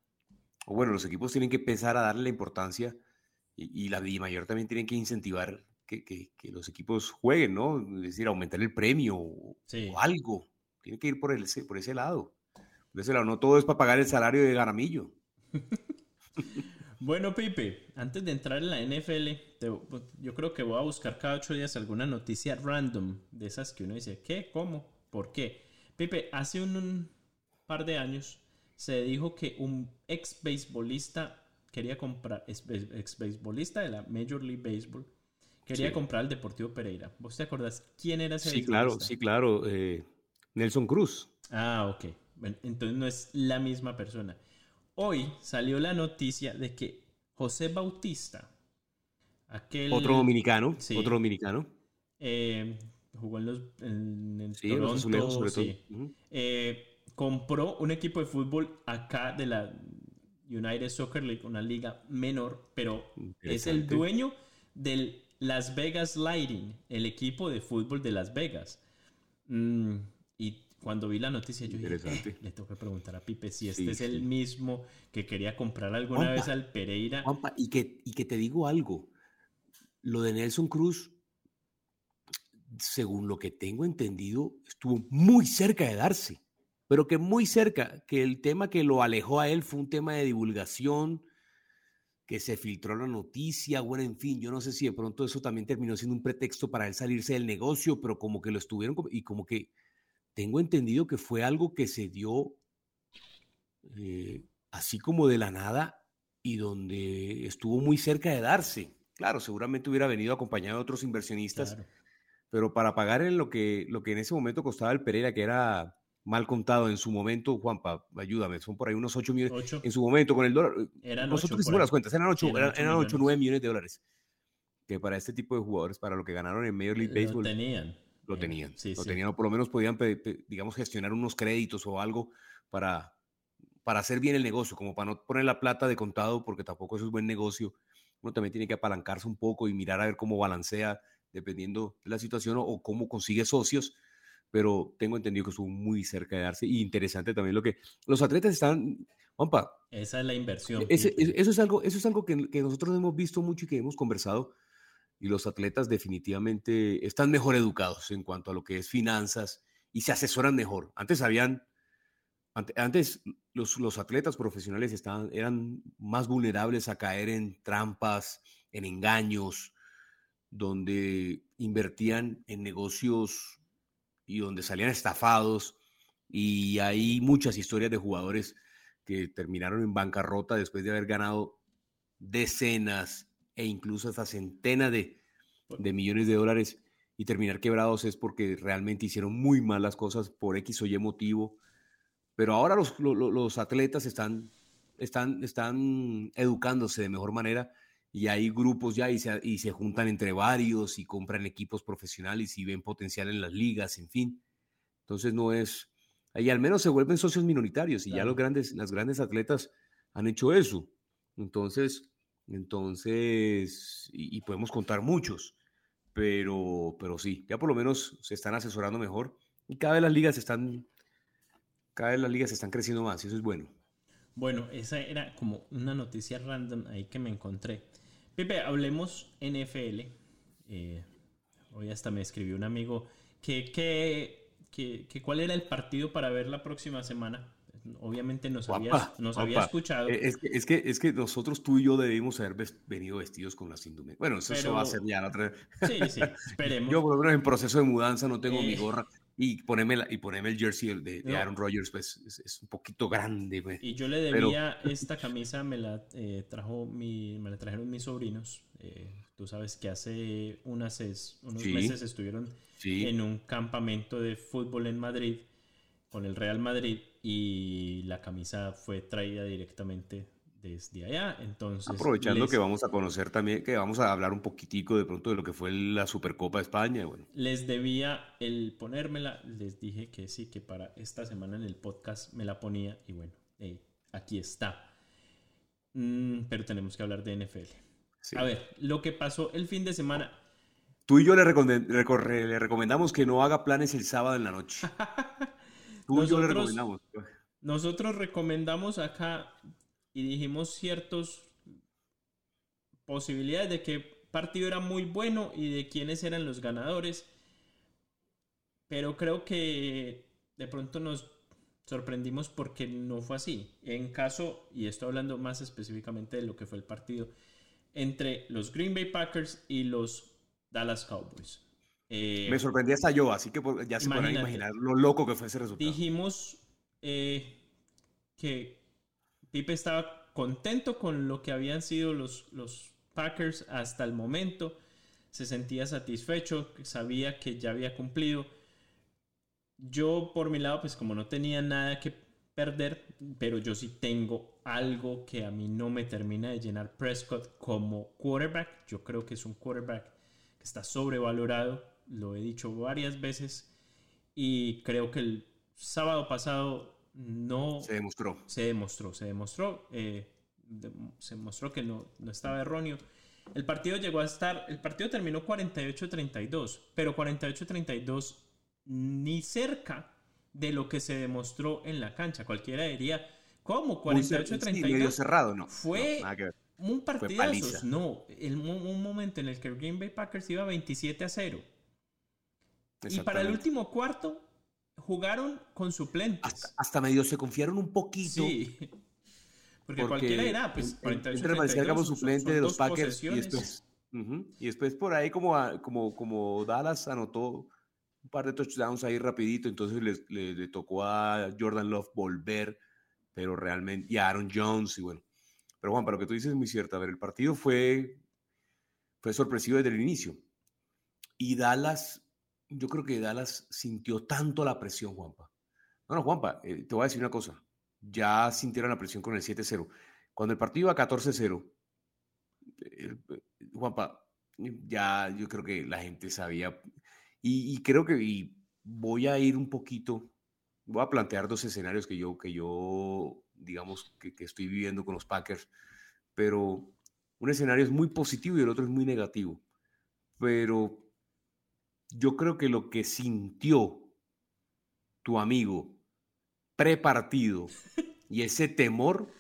o bueno, los equipos tienen que empezar a darle la importancia y, la y mayor también tienen que incentivar que, que, los equipos jueguen, ¿no? Es decir, aumentar el premio o, algo. Tiene que ir por, el, por ese lado. Por ese lado, no todo es para pagar el salario de Garamillo. Bueno, Pipe, antes de entrar en la NFL, yo creo que voy a buscar cada ocho días alguna noticia random de esas que uno dice, ¿qué? ¿Cómo? ¿Por qué? Pipe, hace un, par de años se dijo que un ex beisbolista quería comprar, ex beisbolista de la Major League Baseball, quería comprar el Deportivo Pereira. ¿Vos te acordás quién era ese Sí, claro, sí, claro. Eh, Nelson Cruz. Ah, ok. entonces no es la misma persona. Hoy salió la noticia de que José Bautista, aquel... Otro dominicano, otro dominicano. Eh, jugó en los... En, sí, Toronto, sobre todo. Eh, compró un equipo de fútbol acá de la United Soccer League, una liga menor, pero es el dueño del Las Vegas Lighting, el equipo de fútbol de Las Vegas. Mm, y cuando vi la noticia, yo dije, eh, le tengo que preguntar a Pipe si este es el mismo que quería comprar alguna vez al Pereira. y que, y que te digo algo, lo de Nelson Cruz, según lo que tengo entendido, estuvo muy cerca de darse, pero que muy cerca, que el tema que lo alejó a él fue un tema de divulgación, que se filtró la noticia, bueno, en fin, yo no sé si de pronto eso también terminó siendo un pretexto para él salirse del negocio, pero como que lo estuvieron y como que tengo entendido que fue algo que se dio eh, así como de la nada y donde estuvo muy cerca de darse. Claro, seguramente hubiera venido acompañado de otros inversionistas, pero para pagar en lo que, lo que en ese momento costaba el Pereira, que era mal contado en su momento, Juanpa, ayúdame, son por ahí unos 8 millones. En su momento, con el dólar. Nosotros hicimos las cuentas, eran 8, eran, 8, 9 millones de dólares. Que para este tipo de jugadores, para lo que ganaron en Major League Baseball. Lo tenían. Lo tenían. lo tenían, o por lo menos podían, digamos, gestionar unos créditos o algo para, para hacer bien el negocio, como para no poner la plata de contado, porque tampoco eso es buen negocio. Uno también tiene que apalancarse un poco y mirar a ver cómo balancea, dependiendo de la situación, o cómo consigue socios pero tengo entendido que estuvo muy cerca de darse. Y interesante también lo que los atletas están, Juanpa. Esa es la inversión. eso es algo, eso es algo que, que, nosotros hemos visto mucho y que hemos conversado. Y los atletas definitivamente están mejor educados en cuanto a lo que es finanzas y se asesoran mejor. Antes habían, antes los, los atletas profesionales estaban, eran más vulnerables a caer en trampas, en engaños, donde invertían en negocios y donde salían estafados y hay muchas historias de jugadores que terminaron en bancarrota después de haber ganado decenas e incluso hasta centenas de, de millones de dólares y terminar quebrados es porque realmente hicieron muy mal las cosas por X o Y motivo. Pero ahora los, los, atletas están, están, están educándose de mejor manera y hay grupos ya y se, y se juntan entre varios y compran equipos profesionales y ven potencial en las ligas, en fin. Entonces no es, ahí al menos se vuelven socios minoritarios y ya los grandes, las grandes atletas han hecho eso. Entonces, entonces, y, podemos contar muchos, pero, pero sí, ya por lo menos se están asesorando mejor y cada vez las ligas están, cada vez las ligas están creciendo más y eso es bueno. Bueno, esa era como una noticia random ahí que me encontré. Pepe, hablemos NFL. Eh, hoy hasta me escribió un amigo que, que, cuál era el partido para ver la próxima semana. Obviamente nos, había, nos había escuchado. Eh, es que, es, que, es que nosotros tú y yo debimos haber venido vestidos con las indumentaриas. Bueno, eso, va a ser ya la otra Sí, sí, esperemos. yo, por ejemplo, en proceso de mudanza no tengo mi eh, gorra. Y ponerme, y ponerme el jersey de, Aaron Rodgers, pues es, un poquito grande. Pues. Y yo le debía esta camisa, me la, eh, trajo mi, me la trajeron mis sobrinos. Eh, tú sabes que hace unas, unos meses estuvieron en un campamento de fútbol en Madrid con el Real Madrid y la camisa fue traída directamente desde allá. Entonces, aprovechando que vamos a conocer también, que vamos a hablar un poquitico de pronto de lo que fue la Supercopa de España. Bueno. Les debía el ponérmela, les dije que sí, que para esta semana en el podcast me la ponía y bueno, aquí está. Mm, pero tenemos que hablar de NFL. A ver, lo que pasó el fin de semana. Tú y yo le, le recomendamos que no haga planes el sábado en la noche. Tú y yo le recomendamos. Nosotros recomendamos acá y dijimos ciertas posibilidades de que partido era muy bueno y de quiénes eran los ganadores. Pero creo que de pronto nos sorprendimos porque no fue así. En caso, y estoy hablando más específicamente de lo que fue el partido entre los Green Bay Packers y los Dallas Cowboys. Eh, Me sorprendía hasta yo, así que ya se pueden imaginar lo loco que fue ese resultado. Dijimos eh, que Pipe estaba contento con lo que habían sido los, los Packers hasta el momento. Se sentía satisfecho, sabía que ya había cumplido. Yo por mi lado, pues como no tenía nada que perder, pero yo sí tengo algo que a mí no me termina de llenar Prescott como quarterback. Yo creo que es un quarterback que está sobrevalorado, lo he dicho varias veces y creo que el sábado pasado no... Se demostró. Se demostró, se demostró. Eh, se demostró que no, no estaba erróneo. El partido llegó a estar, el partido terminó 48-32, pero 48-32 ni cerca de lo que se demostró en la cancha. Cualquiera diría, ¿cómo? 48-32. cerrado, no. Fue un partidazo. No, el, un momento en el que Green Bay Packers iba 27 a 0. Y para el último cuarto, jugaron con suplentes. Hasta, medio se confiaron un poquito. Sí. Porque, cualquiera era, pues, 48 como suplente de los Packers y después, y después por ahí como, como, como Dallas anotó un par de touchdowns ahí rapidito, entonces le, tocó a Jordan Love volver pero realmente, y Aaron Jones, y bueno. Pero Juan, para lo que tú dices es muy cierto. A ver, el partido fue, fue sorpresivo desde el inicio. Y Dallas, yo creo que Dallas sintió tanto la presión, Juanpa. No, no, Juanpa, eh, te voy a decir una cosa. Ya sintieron la presión con el 7-0. Cuando el partido iba 14-0, eh, Juanpa, ya yo creo que la gente sabía. Y, creo que voy a ir un poquito, voy a plantear dos escenarios que yo, que yo digamos, que, que estoy viviendo con los Packers. Pero un escenario es muy positivo y el otro es muy negativo. Pero yo creo que lo que sintió tu amigo prepartido y ese temor,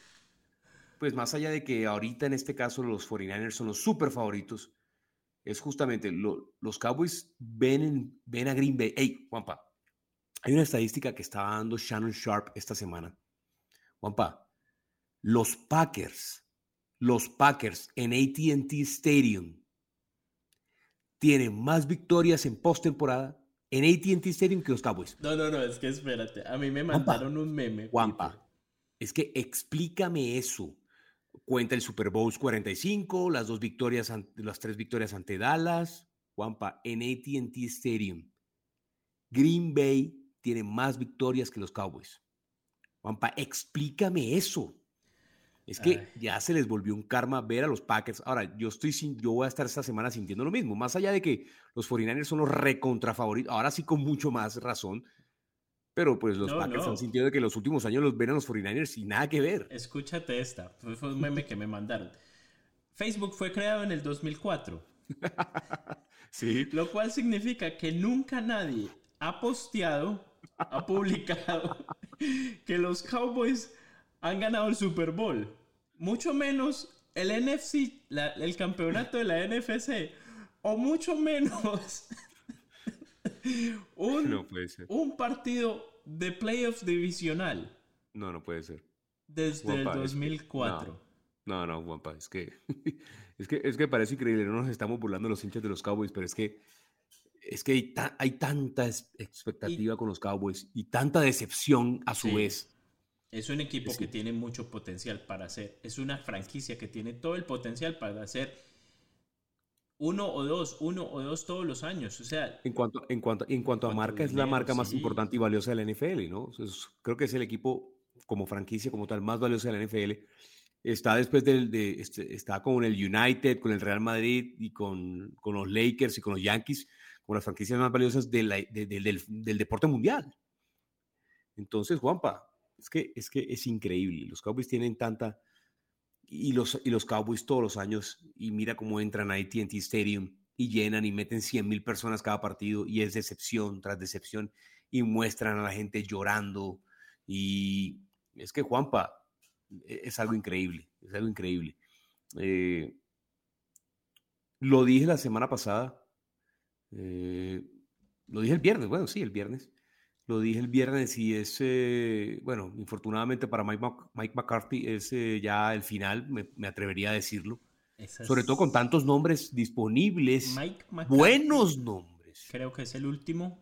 pues más allá de que ahorita en este caso los 49ers son los super favoritos, es justamente los Cowboys ven, ven a Green Bay. Hey, Juanpa, hay una estadística que estaba dando Shannon Sharp esta semana. Juanpa, los Packers, los Packers en ATT Stadium tiene más victorias en postemporada en ATT Stadium que los Cowboys. No, no, no, es que espérate. A mí me mandaron un meme. Juanpa, es que explícame eso. Cuenta el Super Bowl 45, las dos victorias, las tres victorias ante Dallas. Juanpa, en ATT Stadium, Green Bay tiene más victorias que los Cowboys. Juanpa, explícame eso. Es que ya se les volvió un karma ver a los Packers. Ahora, yo estoy sin, yo voy a estar esta semana sintiendo lo mismo. Más allá de que los 49ers son los recontra favoritos, ahora sí con mucho más razón. Pero pues los Packers han sentido que los últimos años los ven a los 49ers y nada que ver. Escúchate esta. Fue un meme que me mandaron. Facebook fue creado en el 2004. sí. Lo cual significa que nunca nadie ha posteado, ha publicado que los Cowboys han ganado el Super Bowl mucho menos el NFC, el campeonato de la NFC, o mucho menos un, un partido de playoffs divisional. No, no puede ser. Desde el 2004. no, no, Juanpa, es que, es que, es que parece increíble, no nos estamos burlando los hinchas de los Cowboys, pero es que, es que hay, tanta expectativa con los Cowboys y tanta decepción a su vez. Es un equipo que tiene mucho potencial para hacer. Es una franquicia que tiene todo el potencial para hacer uno o dos, uno o dos todos los años. O sea, en cuanto, en cuanto, en cuanto a marca, es la marca más importante y valiosa de la NFL, ¿no? creo que es el equipo como franquicia, como tal, más valioso de la NFL. Está después del, de, este, está con el United, con el Real Madrid y con, con, los Lakers y con los Yankees, como las franquicias más valiosas del, del deporte mundial. Entonces, Juanpa, es que, es que es increíble. Los Cowboys tienen tanta... Y los, y los Cowboys todos los años, y mira cómo entran a ATT Stadium y llenan y meten 100 mil personas cada partido y es decepción tras decepción y muestran a la gente llorando. Y es que Juanpa e, es algo increíble, es algo increíble. Eh, lo dije la semana pasada, eh, lo dije el viernes, bueno, sí, el viernes. Lo dije el viernes y es, eh, bueno, infortunadamente para Mike, Mike McCarthy es eh, ya el final, me, atrevería a decirlo. Sobre todo con tantos nombres disponibles, buenos nombres. Creo que es el último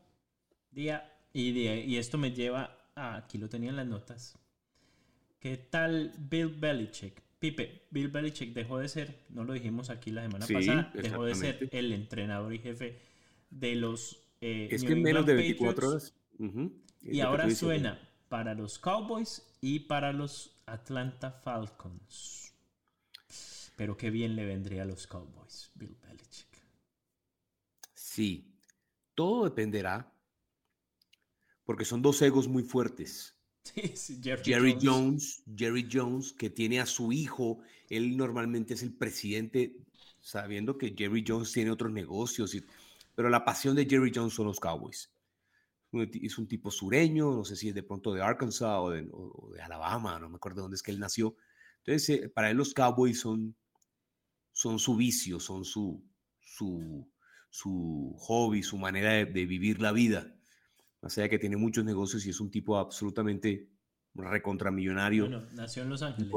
día y, y esto me lleva a, aquí lo tenía en las notas. ¿Qué tal Bill Belichick? Pipe, Bill Belichick dejó de ser, no lo dijimos aquí la semana pasada, dejó de ser el entrenador y jefe de los... Eh, es que en menos de 24 horas. Y ahora suena para los Cowboys y para los Atlanta Falcons. Pero qué bien le vendría a los Cowboys, Bill Belichick. Sí, todo dependerá, porque son dos egos muy fuertes. Jerry, Jones. Jerry Jones, que tiene a su hijo, él normalmente es el presidente, sabiendo que Jerry Jones tiene otros negocios, pero la pasión de Jerry Jones son los Cowboys es un tipo sureño, no sé si es de pronto de Arkansas o de, Alabama, no me acuerdo dónde es que él nació. Entonces, eh, para él los Cowboys son, son su vicio, son su, su, su hobby, su manera de, vivir la vida. Más allá que tiene muchos negocios y es un tipo absolutamente recontramillonario. Bueno, nació en Los Ángeles.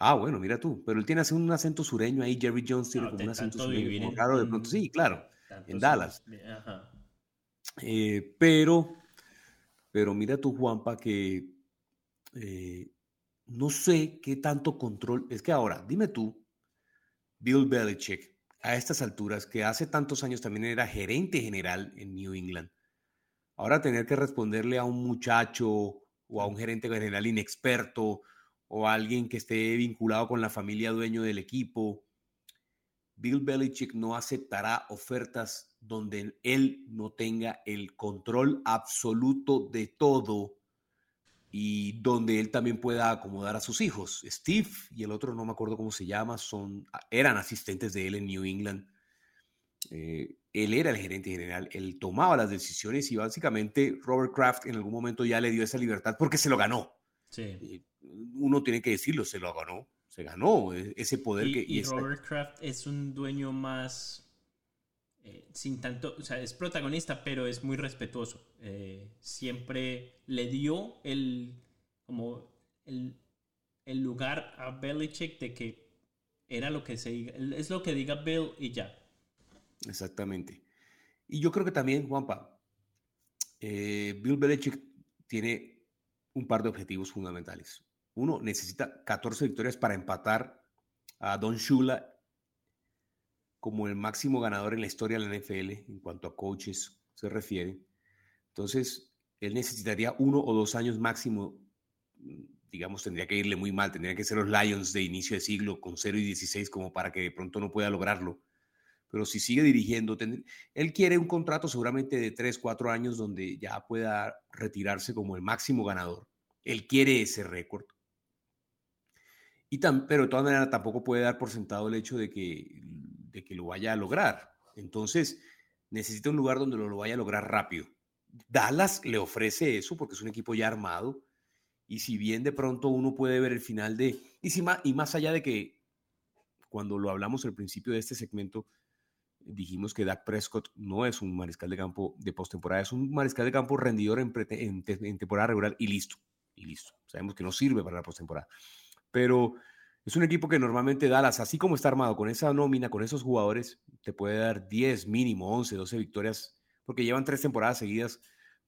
Ah, bueno, mira tú, pero él tiene un acento sureño ahí, Jerry Jones tiene como un acento sureño, de pronto, sí, claro, en Dallas. Ajá. Eh, pero, pero mira tú, Juanpa, que eh, no sé qué tanto control. Es que ahora, dime tú, Bill Belichick, a estas alturas, que hace tantos años también era gerente general en New England, ahora tener que responderle a un muchacho o a un gerente general inexperto o a alguien que esté vinculado con la familia dueño del equipo, Bill Belichick no aceptará ofertas donde él no tenga el control absoluto de todo y donde él también pueda acomodar a sus hijos. Steve y el otro, no me acuerdo cómo se llama, son, eran asistentes de él en New England. Eh, él era el gerente general, él tomaba las decisiones y básicamente Robert Kraft en algún momento ya le dio esa libertad porque se lo ganó. Sí. uno tiene que decirlo, se lo ganó se ganó e, ese poder que... Y, Robert Kraft es un dueño más... Eh, sin tanto, o sea, es protagonista, pero es muy respetuoso. Eh, siempre le dio el, como el, el, lugar a Belichick de que era lo que se diga, es lo que diga Bill y ya. Exactamente. Y yo creo que también, Juanpa, eh, Bill Belichick tiene un par de objetivos fundamentales. Uno necesita 14 victorias para empatar a Don Shula como el máximo ganador en la historia de la NFL en cuanto a coaches se refiere. Entonces, él necesitaría uno o dos años máximo, digamos, tendría que irle muy mal, tendría que ser los Lions de inicio de siglo con 0 y 16 como para que de pronto no pueda lograrlo. Pero si sigue dirigiendo, él quiere un contrato seguramente de 3, 4 años donde ya pueda retirarse como el máximo ganador. Él quiere ese récord. Y pero de todas maneras tampoco puede dar por sentado el hecho de que, de que lo vaya a lograr. Entonces, necesita un lugar donde lo, lo vaya a lograr rápido. Dallas le ofrece eso porque es un equipo ya armado. Y si bien de pronto uno puede ver el final de... Y, si más, y más allá de que cuando lo hablamos al principio de este segmento, dijimos que Dak Prescott no es un mariscal de campo de postemporada, es un mariscal de campo rendidor en, en, en temporada regular y listo. Y listo. Sabemos que no sirve para la postemporada pero es un equipo que normalmente Dallas, así como está armado con esa nómina, con esos jugadores, te puede dar 10, mínimo 11, 12 victorias, porque llevan tres temporadas seguidas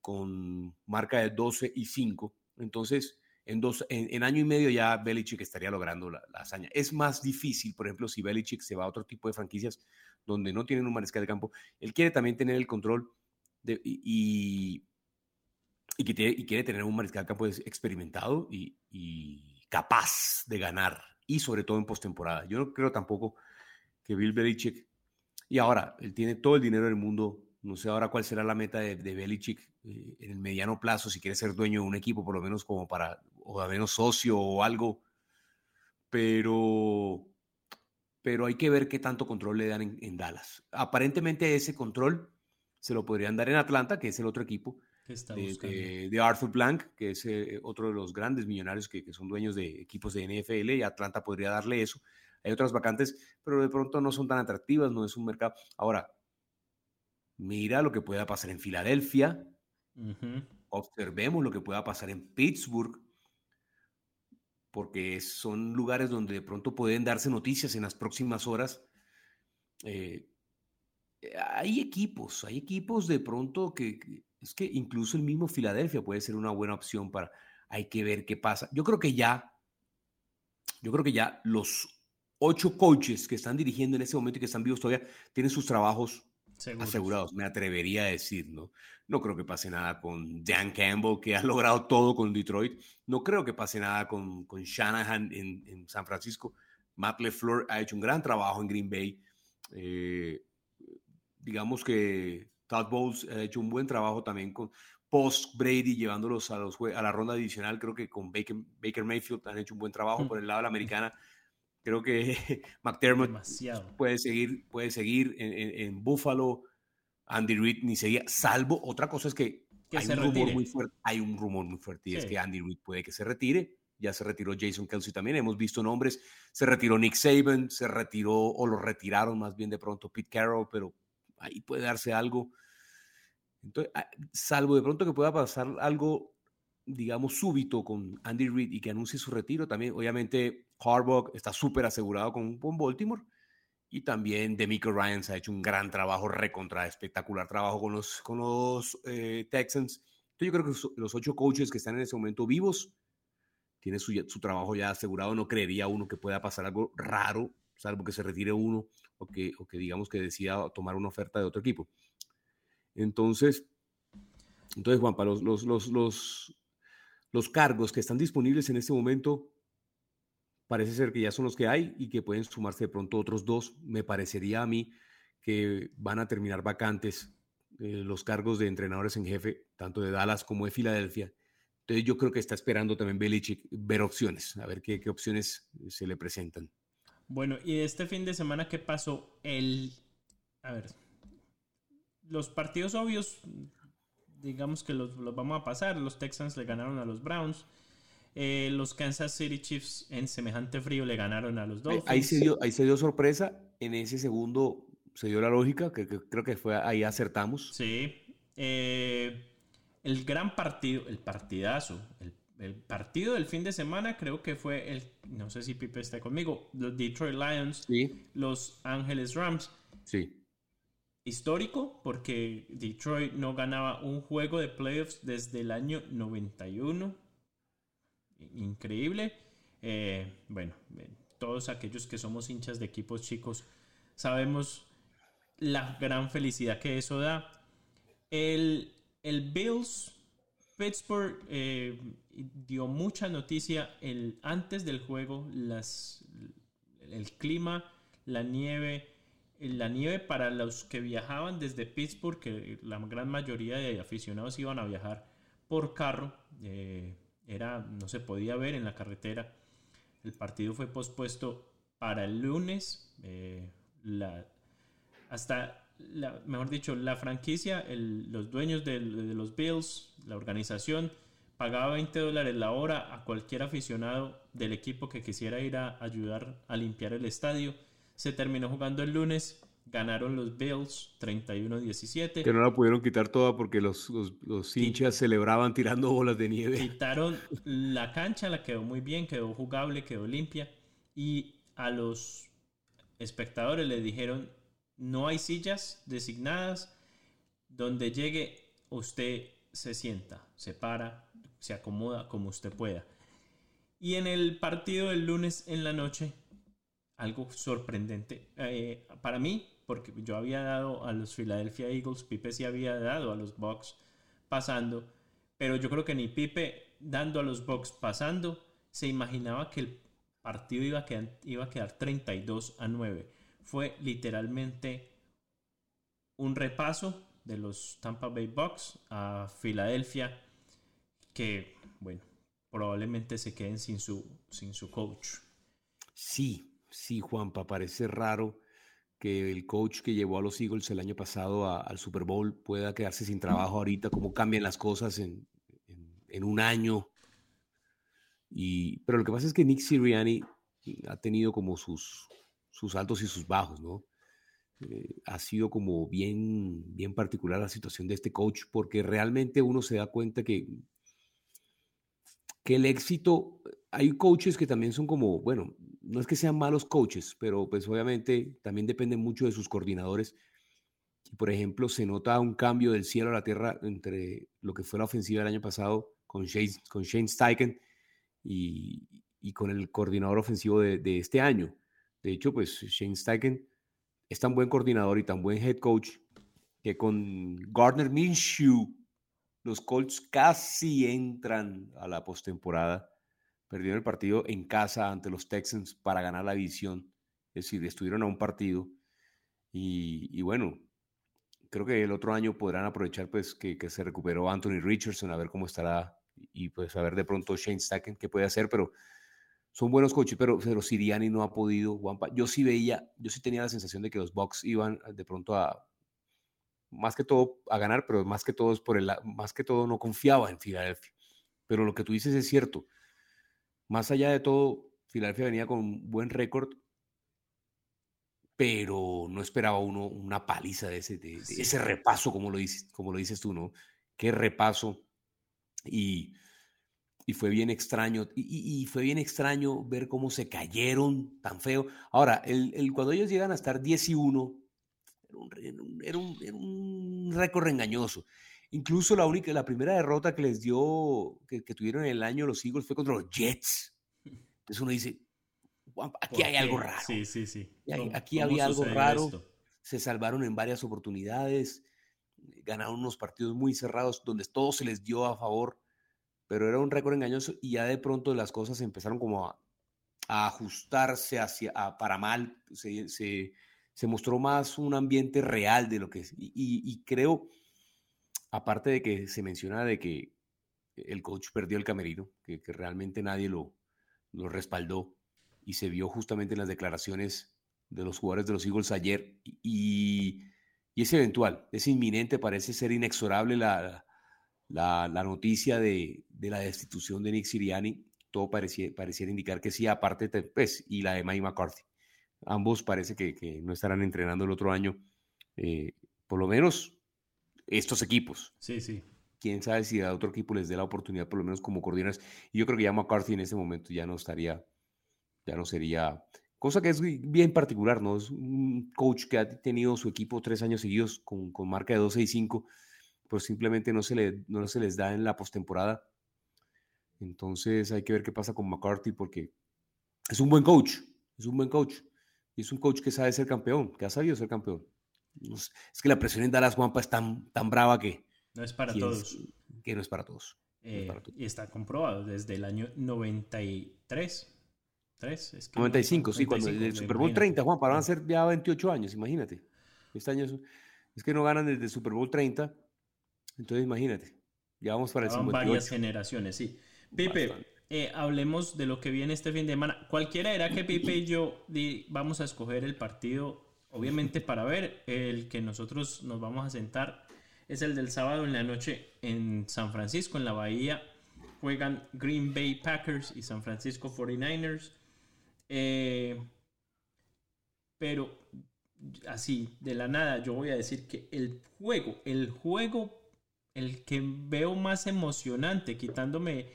con marca de 12 y 5. Entonces, en, dos, en, año y medio ya Belichick estaría logrando la, hazaña. Es más difícil, por ejemplo, si Belichick se va a otro tipo de franquicias donde no tienen un mariscal de campo. Él quiere también tener el control de, y, y, quiere tener un mariscal de campo experimentado y capaz de ganar y sobre todo en postemporada. Yo no creo tampoco que Bill Belichick, y ahora, él tiene todo el dinero del mundo, no sé ahora cuál será la meta de, Belichick eh, en el mediano plazo, si quiere ser dueño de un equipo, por lo menos como para, o al menos socio o algo, pero, pero hay que ver qué tanto control le dan en Dallas. Aparentemente ese control se lo podrían dar en Atlanta, que es el otro equipo, de, Arthur Blank, que es eh, otro de los grandes millonarios que, son dueños de equipos de NFL y Atlanta podría darle eso. Hay otras vacantes, pero de pronto no son tan atractivas, no es un mercado. Ahora, mira lo que pueda pasar en Filadelfia, observemos lo que pueda pasar en Pittsburgh, porque son lugares donde de pronto pueden darse noticias en las próximas horas. Eh, hay equipos, hay equipos de pronto que, es que incluso el mismo Filadelfia puede ser una buena opción para, hay que ver qué pasa. Yo creo que ya, yo creo que ya los ocho coaches que están dirigiendo en ese momento y que están vivos todavía tienen sus trabajos asegurados, me atrevería a decir, ¿no? No creo que pase nada con Dan Campbell, que ha logrado todo con Detroit. No creo que pase nada con, con Shanahan en, en San Francisco. Matt LeFleur ha hecho un gran trabajo en Green Bay. Eh, digamos que Todd Bowles ha hecho un buen trabajo también con post Brady llevándolos a, los, a la ronda adicional. Creo que con Baker, Baker Mayfield han hecho un buen trabajo por el lado de la americana. Creo que McDermott puede seguir, puede seguir en, Buffalo. Andy Reid ni seguía, salvo otra cosa es que, hay, un rumor muy fuerte, hay un rumor muy fuerte y es que Andy Reid puede que se retire. Ya se retiró Jason Kelsey también. Hemos visto nombres. Se retiró Nick Saban, se retiró o lo retiraron más bien de pronto Pete Carroll, pero ahí puede darse algo. Entonces, ah, salvo de pronto que pueda pasar algo, digamos, súbito con Andy Reid y que anuncie su retiro, también obviamente Harbaugh está súper asegurado con, Baltimore y también Demico Ryan ha hecho un gran trabajo, recontra espectacular trabajo con los, con los eh, Texans. Entonces yo creo que los ocho coaches que están en ese momento vivos tiene su, trabajo ya asegurado, no creería uno que pueda pasar algo raro, salvo que se retire uno o que, o que digamos que decida tomar una oferta de otro equipo. Entonces, entonces Juanpa, los, los, los, los, los cargos que están disponibles en este momento parece ser que ya son los que hay y que pueden sumarse de pronto otros dos. Me parecería a mí que van a terminar vacantes eh, los cargos de entrenadores en jefe, tanto de Dallas como de Filadelfia. Entonces yo creo que está esperando también Belichick ver opciones, a ver qué, qué opciones se le presentan. Bueno, y este fin de semana, ¿qué pasó? El, a ver, los partidos obvios, digamos que los, los vamos a pasar. Los Texans le ganaron a los Browns. Eh, los Kansas City Chiefs en semejante frío le ganaron a los Dolphins. Ahí se dio, ahí se dio sorpresa. En ese segundo se dio la lógica, que, creo que fue ahí acertamos. Sí. Eh, el gran partido, el partidazo, el, partido del fin de semana creo que fue el, no sé si Pipe está conmigo, los Detroit Lions, los Ángeles Rams. Sí. Histórico porque Detroit no ganaba un juego de playoffs desde el año 91 increíble. Eh, bueno, eh, todos aquellos que somos hinchas de equipos chicos sabemos la gran felicidad que eso da. El, el Bills Pittsburgh eh, dio mucha noticia el, antes del juego, el clima, la nieve, la nieve para los que viajaban desde Pittsburgh, que la gran mayoría de aficionados iban a viajar por carro era, no se podía ver en la carretera. El partido fue pospuesto para el lunes. Eh, hasta, la, mejor dicho, la franquicia, los dueños de, los Bills, la organización, pagaba 20 dólares la hora a cualquier aficionado del equipo que quisiera ir a ayudar a limpiar el estadio. Se terminó jugando el lunes Ganaron los Bills 31-17. Que no la pudieron quitar toda porque los, los, hinchas celebraban tirando bolas de nieve. Quitaron la cancha, la quedó muy bien, quedó jugable, quedó limpia. Y a los espectadores les dijeron, no hay sillas designadas. Donde llegue, usted se sienta, se para, se acomoda como usted pueda. Y en el partido del lunes en la noche, algo sorprendente. Eh, para mí, porque yo había dado a los Philadelphia Eagles, Pipe sí había dado a los Bucks pasando, pero yo creo que ni Pipe dando a los Bucks pasando se imaginaba que el partido iba a quedar, iba a quedar 32 a 9. Fue literalmente un repaso de los Tampa Bay Bucks a Filadelfia que, bueno, probablemente se queden sin su, sin su coach. Sí, sí, Juanpa, parece raro que el coach que llevó a los Eagles el año pasado al Super Bowl pueda quedarse sin trabajo ahorita, cómo cambian las cosas en, un año. Y, pero lo que pasa es que Nick Sirianni ha tenido como sus, sus altos y sus bajos, ¿no? Eh, ha sido como bien, bien particular la situación de este coach, porque realmente uno se da cuenta que, que el éxito, hay coaches que también son como, bueno, no es que sean malos coaches, pero pues obviamente también depende mucho de sus coordinadores. Y por ejemplo, se nota un cambio del cielo a la tierra entre lo que fue la ofensiva del año pasado con Shane, con Shane Steichen y, con el coordinador ofensivo de, este año. De hecho, pues Shane Steichen es tan buen coordinador y tan buen head coach que con Gardner Minshew los Colts casi entran a la postemporada Perdieron el partido en casa ante los Texans para ganar la división. Es decir, estuvieron a un partido. Y, bueno, creo que el otro año podrán aprovechar pues que, se recuperó Anthony Richardson, a ver cómo estará y pues a ver de pronto Shane Stacken qué puede hacer, pero son buenos coches, pero, pero Siriani no ha podido. Juanpa. Yo sí veía, yo sí tenía la sensación de que los Bucks iban de pronto a, más que todo a ganar, pero más que todo es por el, más que todo no confiaba en Filadelfia. Pero lo que tú dices es cierto. Más allá de todo, Filadelfia venía con un buen récord, pero no esperaba uno una paliza de ese, de, ese repaso, como lo, dices, como lo dices tú, ¿no? Qué repaso. Y, y fue bien extraño, y, fue bien extraño ver cómo se cayeron tan feo. Ahora, el, el cuando ellos llegan a estar 10 y 1, era un, era un, era un récord engañoso. Incluso la única, la primera derrota que les dio, que, tuvieron en el año los Eagles fue contra los Jets. Entonces uno dice, aquí hay algo raro. Sí, sí, sí. Aquí había algo raro. Se salvaron en varias oportunidades, ganaron unos partidos muy cerrados donde todo se les dio a favor, pero era un récord engañoso y ya de pronto las cosas empezaron como a, ajustarse hacia, para mal. Se, se, mostró más un ambiente real de lo que es. y creo aparte de que se menciona de que el coach perdió el camerino, que, realmente nadie lo, lo, respaldó y se vio justamente en las declaraciones de los jugadores de los Eagles ayer y, es eventual, es inminente, parece ser inexorable la, la, noticia de, la destitución de Nick Siriani, todo parecía, pareciera indicar que sí, aparte de pues, y la de Mike McCarthy. Ambos parece que, no estarán entrenando el otro año, eh, por lo menos estos equipos. Sí, sí. Quién sabe si a otro equipo les dé la oportunidad, por lo menos como coordinadores. Y yo creo que ya McCarthy en este momento ya no estaría, ya no sería. Cosa que es bien particular, ¿no? Es un coach que ha tenido su equipo tres años seguidos con, con marca de 12 5, pues simplemente no se, le, no se les da en la postemporada. Entonces hay que ver qué pasa con McCarthy porque es un buen coach, es un buen coach. Y es un coach que sabe ser campeón, que ha sabido ser campeón. Es que la presión en Dallas, Juanpa, es tan, tan brava que... No es para todos. que no es para todos. Eh, y está comprobado desde el año 93. 3, es 95, sí, cuando el Super Bowl 30, Juan, van a ser ya 28 años, imagínate. Este año es, que no ganan desde el Super Bowl 30, entonces imagínate, ya vamos para el 58. varias generaciones, sí. Pipe, eh, hablemos de lo que viene este fin de semana. Cualquiera era que Pipe y yo vamos a escoger el partido obviamente para ver, el que nosotros nos vamos a sentar es el del sábado en la noche en San Francisco, en la Bahía. Juegan Green Bay Packers y San Francisco 49ers. Eh, pero así, de la nada, yo voy a decir que el juego, el juego, el que veo más emocionante, quitándome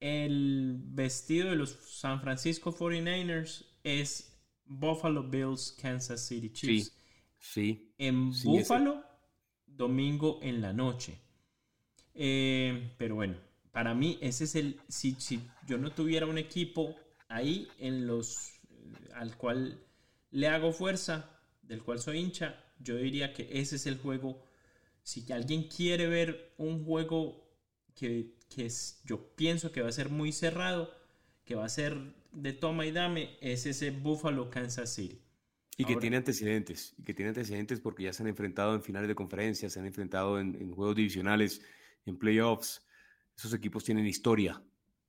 el vestido de los San Francisco 49ers, es Buffalo Bills, Kansas City Chiefs. Sí. En Buffalo, domingo en la noche. Eh, pero bueno, para mí ese es el. Si, si yo no tuviera un equipo ahí en los al cual le hago fuerza, del cual soy hincha, yo diría que ese es el juego. Si alguien quiere ver un juego que, que es, yo pienso que va a ser muy cerrado, que va a ser de toma y dame es ese Buffalo Kansas City. Y que tiene antecedentes, y que tiene antecedentes porque ya se han enfrentado en finales de conferencias, se han enfrentado en, juegos divisionales, en playoffs. Esos equipos tienen historia.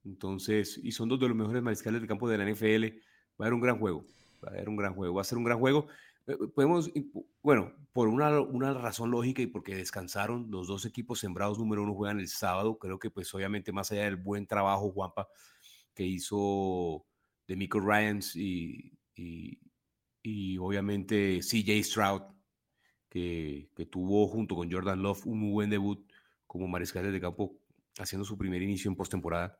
Entonces, y son dos de los mejores mariscales del campo de la NFL. Va a haber un gran juego. Va a haber un gran juego. Va a ser un gran juego. Eh, podemos, bueno, por una, una razón lógica y porque descansaron, los dos equipos sembrados número uno juegan el sábado. Creo que, pues, obviamente, más allá del buen trabajo, Juanpa, que hizo de Michael Ryans y, y, obviamente CJ Stroud, que, que, tuvo junto con Jordan Love un muy buen debut como mariscal de campo, haciendo su primer inicio en postemporada.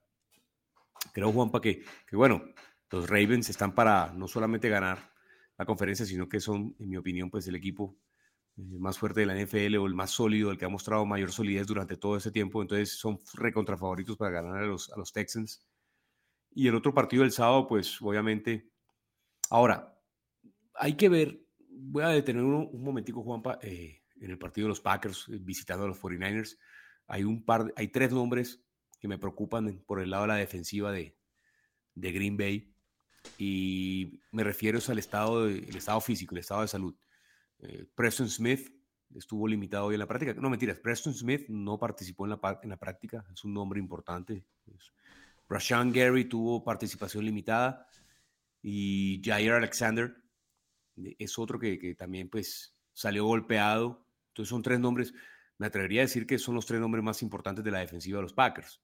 Creo, Juanpa, que, que bueno, los Ravens están para no solamente ganar la conferencia, sino que son, en mi opinión, pues el equipo eh, más fuerte de la NFL o el más sólido, el que ha mostrado mayor solidez durante todo ese tiempo. Entonces son recontra favoritos para ganar a los, a los Texans. Y el otro partido del sábado, pues obviamente. Ahora, hay que ver, voy a detener un, momentico, Juanpa, eh, en el partido de los Packers, eh, visitando a los 49ers. Hay, un par, hay tres nombres que me preocupan por el lado de la defensiva de, de Green Bay. Y me refiero al estado, el estado físico, el estado de salud. Eh, Preston Smith estuvo limitado hoy en la práctica. No, mentiras, Preston Smith no participó en la, en la práctica, es un nombre importante. Rashawn Gary tuvo participación limitada y Jair Alexander es otro que, también pues salió golpeado. Entonces son tres nombres, me atrevería a decir que son los tres nombres más importantes de la defensiva de los Packers.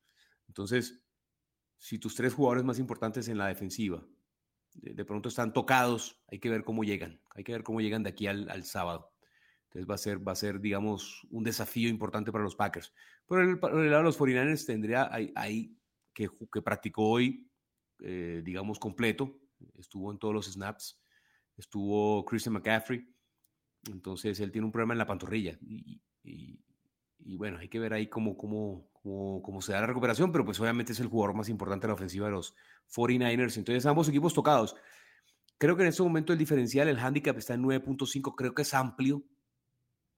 Entonces, si tus tres jugadores más importantes en la defensiva de, pronto están tocados, hay que ver cómo llegan, hay que ver cómo llegan de aquí al, sábado. Entonces va a ser, va a ser, digamos, un desafío importante para los Packers. Por el, lado de los 49ers tendría ahí que, practicó hoy, eh, digamos, completo. Estuvo en todos los snaps. Estuvo Christian McCaffrey. Entonces él tiene un problema en la pantorrilla y, y bueno, hay que ver ahí cómo, cómo, cómo, cómo, se da la recuperación, pero pues obviamente es el jugador más importante de la ofensiva de los 49ers. Entonces, ambos equipos tocados. Creo que en este momento el diferencial, el handicap está en 9.5, creo que es amplio,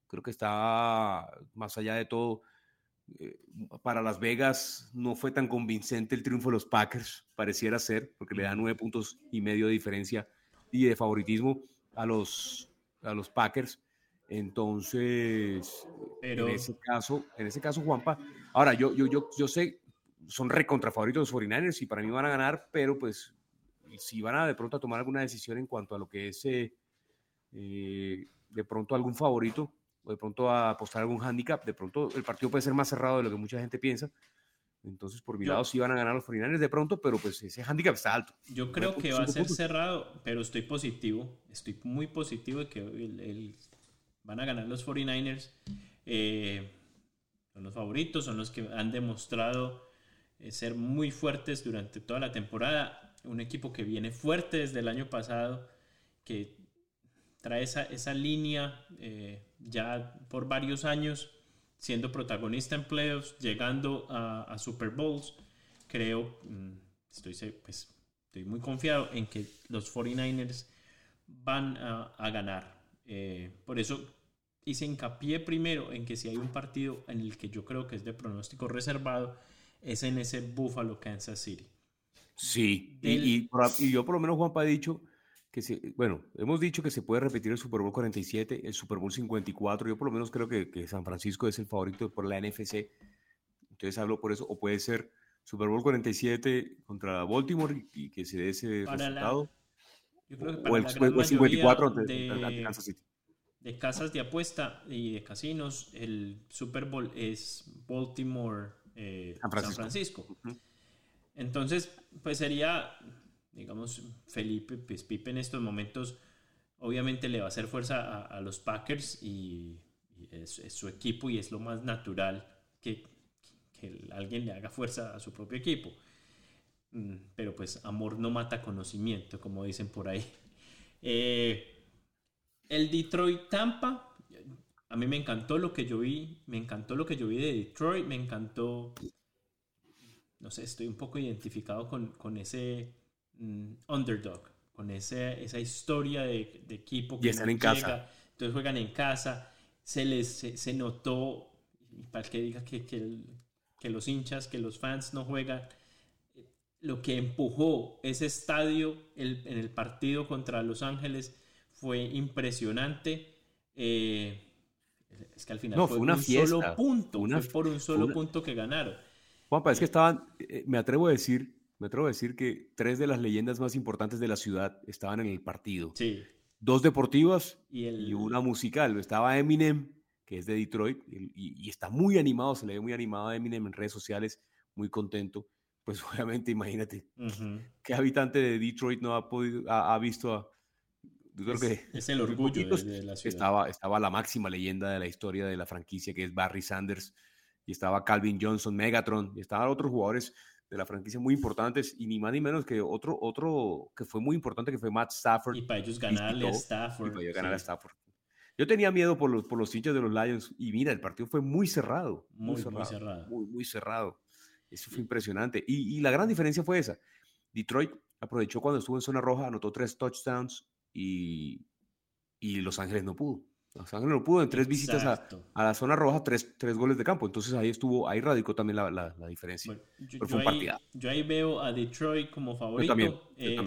creo que está más allá de todo. Eh, para Las Vegas no fue tan convincente el triunfo de los Packers, pareciera ser, porque le da nueve puntos y medio de diferencia y de favoritismo a los, a los Packers. Entonces, en ese caso, en ese caso, Juanpa, ahora yo, yo, yo, yo sé, son recontra favoritos los 49ers y para mí van a ganar, pero pues si van a de pronto a tomar alguna decisión en cuanto a lo que es eh, eh, de pronto algún favorito o de pronto a apostar algún handicap, de pronto el partido puede ser más cerrado de lo que mucha gente piensa. Entonces, por mi lado, sí van a ganar los 49ers de pronto, pero pues ese handicap está alto. Yo creo que va a ser cerrado, pero estoy positivo. Estoy muy positivo de que el, van a ganar los 49ers. Eh, son los favoritos, son los que han demostrado ser muy fuertes durante toda la temporada. Un equipo que viene fuerte desde el año pasado, que trae esa, esa línea eh, ya por varios años, siendo protagonista en playoffs, llegando a, Super Bowls. Creo, mm, estoy, pues, estoy muy confiado en que los 49ers van a, ganar. por eso hice hincapié primero en que si hay un partido en el que yo creo que es de pronóstico reservado, es en ese Buffalo Kansas City. Sí, y, yo por lo menos Juanpa ha dicho que se, bueno, hemos dicho que se puede repetir el Super Bowl 47, el Super Bowl 54, yo por lo menos creo que, que San Francisco es el favorito por la NFC, entonces hablo por eso, o puede ser Super Bowl 47 contra Baltimore y, que se dé ese resultado. yo creo que o el, 54 de, Kansas City de casas de apuesta y de casinos, el Super Bowl es Baltimore, eh, San Francisco. Entonces, pues sería, digamos, Felipe pues, Pipe en estos momentos, obviamente le va a hacer fuerza a, los Packers y, es, su equipo y es lo más natural que, que alguien le haga fuerza a su propio equipo. Mm, pero pues amor no mata conocimiento, como dicen por ahí. Eh, el Detroit Tampa, a mí me encantó lo que yo vi, me encantó lo que yo vi de Detroit, me encantó, no sé, estoy un poco identificado con, ese mm, underdog, con ese, esa historia de, equipo que y están en casa. Entonces juegan en casa, se les se, notó, para que diga que, que los hinchas, que los fans no juegan, lo que empujó ese estadio en el partido contra Los Ángeles fue impresionante. Eh, es que al final fue, una un solo punto, fue por un solo punto que ganaron. Juanpa, es que estaban, eh, me atrevo a decir, me atrevo a decir que tres de las leyendas más importantes de la ciudad estaban en el partido. Sí. Dos deportivas y, una musical. Estaba Eminem, que es de Detroit, y, está muy animado, se le ve muy animado a Eminem en redes sociales, muy contento. Pues obviamente, imagínate, ¿qué habitante de Detroit no ha, podido, ha visto a, es, el orgullo de, la ciudad. Estaba, estaba la máxima leyenda de la historia de la franquicia, que es Barry Sanders, y estaba Calvin Johnson, Megatron, y estaban otros jugadores de la franquicia muy importantes, y ni más ni menos que otro, otro que fue muy importante, que fue Matt Stafford. Y para ellos ganarle a Stafford. para ellos a Stafford. Yo tenía miedo por los, por los hinchas de los Lions, y mira, el partido fue muy cerrado. Muy, cerrado. Muy, muy, cerrado. Eso fue impresionante. Y, y la gran diferencia fue esa. Detroit aprovechó cuando estuvo en zona roja, anotó tres touchdowns, y, y Los Ángeles no pudo. Los Ángeles no pudo en tres visitas a, a, la zona roja, tres, tres, goles de campo. Entonces ahí estuvo, ahí radicó también la, la, diferencia. yo, ahí, veo a Detroit como favorito. Eh,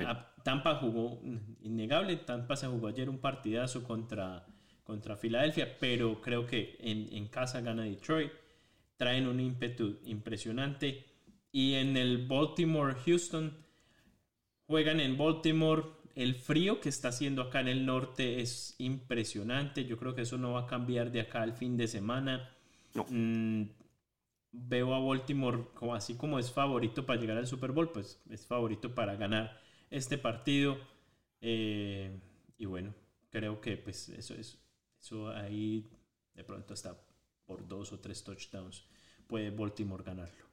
Tampa jugó innegable. Tampa se jugó ayer un partidazo contra, contra Filadelfia, pero creo que en, en casa gana Detroit. Traen un ímpetu impresionante. Y en el Baltimore-Houston, juegan en Baltimore el frío que está haciendo acá en el norte es impresionante. Yo creo que eso no va a cambiar de acá al fin de semana. Mm, veo a Baltimore como, así como es favorito para llegar al Super Bowl, pues es favorito para ganar este partido. Eh, y bueno, creo que pues eso es eso ahí de pronto está por dos o tres touchdowns puede Baltimore ganarlo.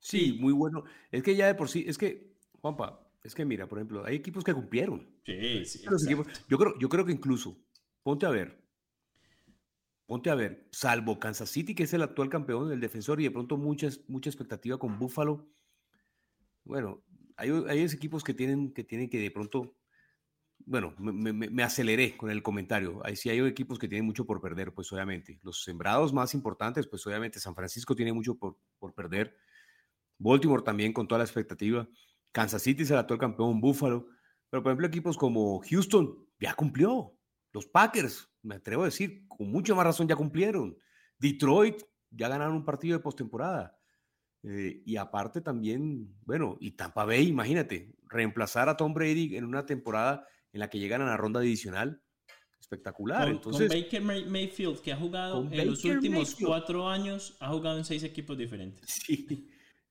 Sí, muy bueno. Es que ya de por sí, es que, Juanpa, es que mira, por ejemplo, hay equipos que cumplieron. Sí, sí. yo, creo, yo creo que incluso, ponte a ver, ponte a ver, salvo Kansas City, que es el actual campeón del defensor, y de pronto mucha, mucha expectativa con Buffalo. Bueno, hay, hay equipos que tienen, que tienen que de pronto, bueno, me, aceleré con el comentario. Ahí sí hay equipos que tienen mucho por perder, pues obviamente. Los sembrados más importantes, pues obviamente San Francisco tiene mucho por, por perder. Baltimore también con toda la expectativa. Kansas City es el actual campeón, Buffalo. Pero por ejemplo, equipos como Houston ya cumplió. Los Packers, me atrevo a decir, con mucha más razón ya cumplieron. Detroit ya ganaron un partido de postemporada. Eh, y aparte también, bueno, y Tampa Bay, imagínate, reemplazar a Tom Brady en una temporada en la que llegan a la ronda adicional, espectacular. Con, Entonces, Baker Mayfield, que ha jugado en los últimos cuatro años, ha jugado en seis equipos diferentes. Sí,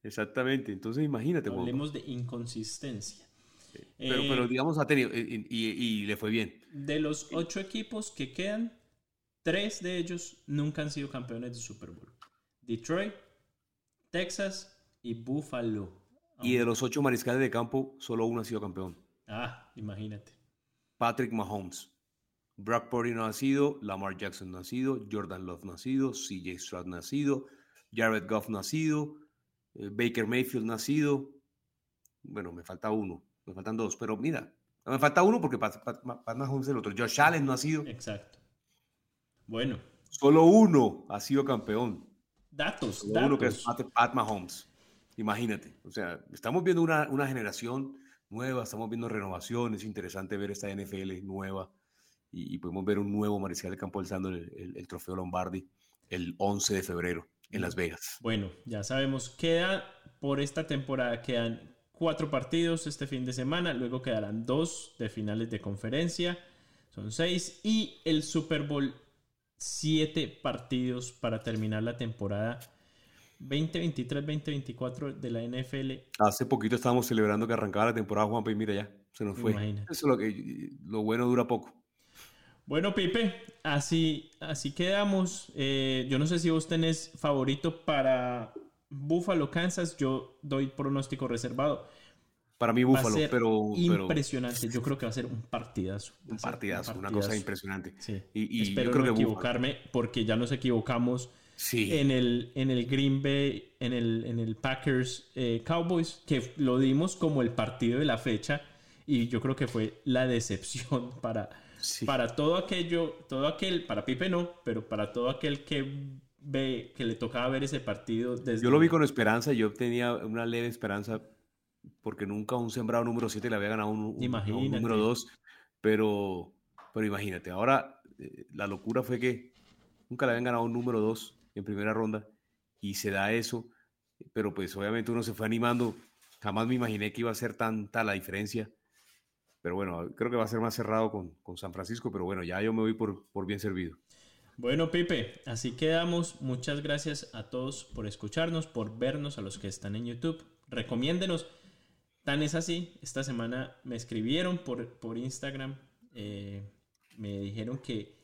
exactamente. Entonces, imagínate. Hablemos de inconsistencia. Pero, pero eh, digamos, ha tenido y, le fue bien. De los ocho equipos que quedan, tres de ellos nunca han sido campeones de Super Bowl. Detroit, Texas y Buffalo. Y de los ocho mariscales de campo, solo uno ha sido campeón. Ah, imagínate. Patrick Mahomes. Brock Purdy no ha sido, Lamar Jackson no ha sido, Jordan Love no ha sido, CJ Stroud no ha sido, Jared Goff no ha sido, Baker Mayfield sido. Bueno, me falta uno. Me faltan dos, pero mira, me falta uno porque Pat, Mahomes es el otro. Josh Allen no ha sido. Exacto. Bueno. Solo uno ha sido campeón. Datos. Solo uno que es Pat, Mahomes. Imagínate. O sea, estamos viendo una, una generación nueva, estamos viendo renovación. Es interesante ver esta NFL nueva y, podemos ver un nuevo mariscal de campo alzando el, el, trofeo Lombardi el 11 de febrero en Las Vegas. Bueno, ya sabemos, queda por esta temporada, quedan cuatro partidos este fin de semana, luego quedarán dos de finales de conferencia, son seis, y el Super Bowl, siete partidos para terminar la temporada 2023-2024 de la NFL. Hace poquito estábamos celebrando que arrancaba la temporada, Juanpa, y mira ya, se nos fue. Eso es lo, que, lo bueno dura poco. Bueno, Pipe, así, así quedamos. Eh, yo no sé si vos tenés favorito para Buffalo, Kansas, yo doy pronóstico reservado. Para mí Buffalo, pero, Impresionante, yo creo que va a ser un partidazo. Un partidazo, una cosa impresionante. Y, Espero no equivocarme porque ya nos equivocamos en, el, en el Green Bay, en el, en el Packers eh, Cowboys, que lo dimos como el partido de la fecha y yo creo que fue la decepción para, para todo aquello, todo aquel, para Pipe no, pero para todo aquel que ve que le tocaba ver ese partido desde... Yo lo vi con esperanza, yo tenía una leve esperanza porque nunca un sembrado número 7 le había ganado un, un, número 2, pero, pero imagínate, ahora eh, la locura fue que nunca le habían ganado un número 2 en primera ronda y se da eso, pero pues obviamente uno se fue animando, jamás me imaginé que iba a ser tanta la diferencia, pero bueno, creo que va a ser más cerrado con, con San Francisco, pero bueno, ya yo me voy por, por bien servido. Bueno, Pipe, así quedamos. Muchas gracias a todos por escucharnos, por vernos, a los que están en YouTube. Recomiéndenos. Tan es así, esta semana me escribieron por, por Instagram, eh, me dijeron que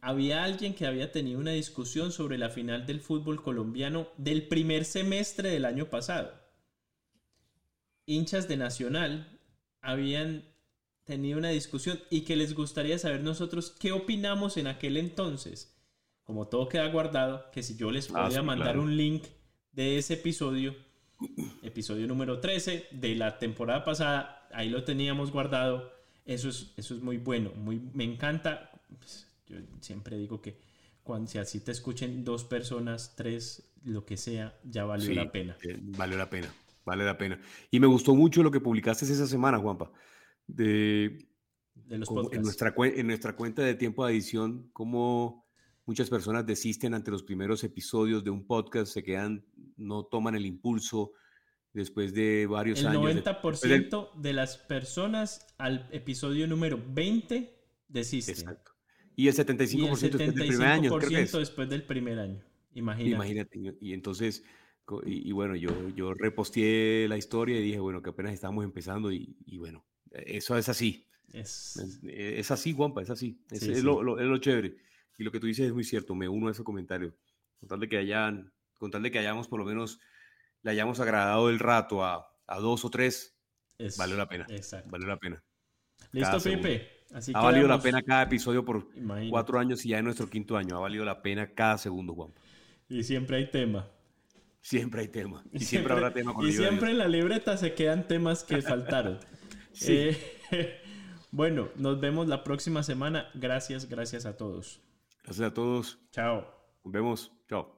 había alguien que había tenido una discusión sobre la final del fútbol colombiano del primer semestre del año pasado. Hinchas de Nacional habían tenido una discusión y que les gustaría saber nosotros qué opinamos en aquel entonces. Como todo queda guardado, que si yo les ah, podía mandar un link de ese episodio, episodio número 13 de la temporada pasada, ahí lo teníamos guardado. Eso es, eso es muy bueno, muy, me encanta. Pues, yo siempre digo que cuando si así te escuchen dos personas, tres, lo que sea, ya valió la pena. Eh, vale la pena, vale la pena. Y me gustó mucho lo que publicaste esa semana, Juanpa de, los en, nuestra, en nuestra cuenta de tiempo de edición, cómo muchas personas desisten ante los primeros episodios de un podcast, se quedan, no toman el impulso después de varios años. El 90% de, las personas al episodio número 20 desisten. Exacto. Y el 75%, después del primer año. después del primer año. Imagínate. Imagínate. Y, entonces, y, bueno, yo, yo reposteé la historia y dije, bueno, que apenas estamos empezando y, y bueno, eso es así. Es, es, eh, así, Guampa, es así. Es. Lo, es, lo, chévere. Y lo que tú dices es muy cierto, me uno a ese comentario. Con tal de que, hayan, con tal de que hayamos, por lo menos, le hayamos agradado el rato a, a dos o tres, vale la pena. Vale la pena. Listo, Pepe. Ha valido la pena cada episodio por cuatro años y ya en nuestro quinto año. Ha valido la pena cada segundo, Guampa. Y siempre hay tema. Siempre hay tema. Y siempre, habrá tema Y siempre en la libreta se quedan temas que faltaron. Sí. Eh, bueno, nos vemos la próxima semana. Gracias, gracias a todos. Gracias a todos. Chao. Nos vemos. Chao.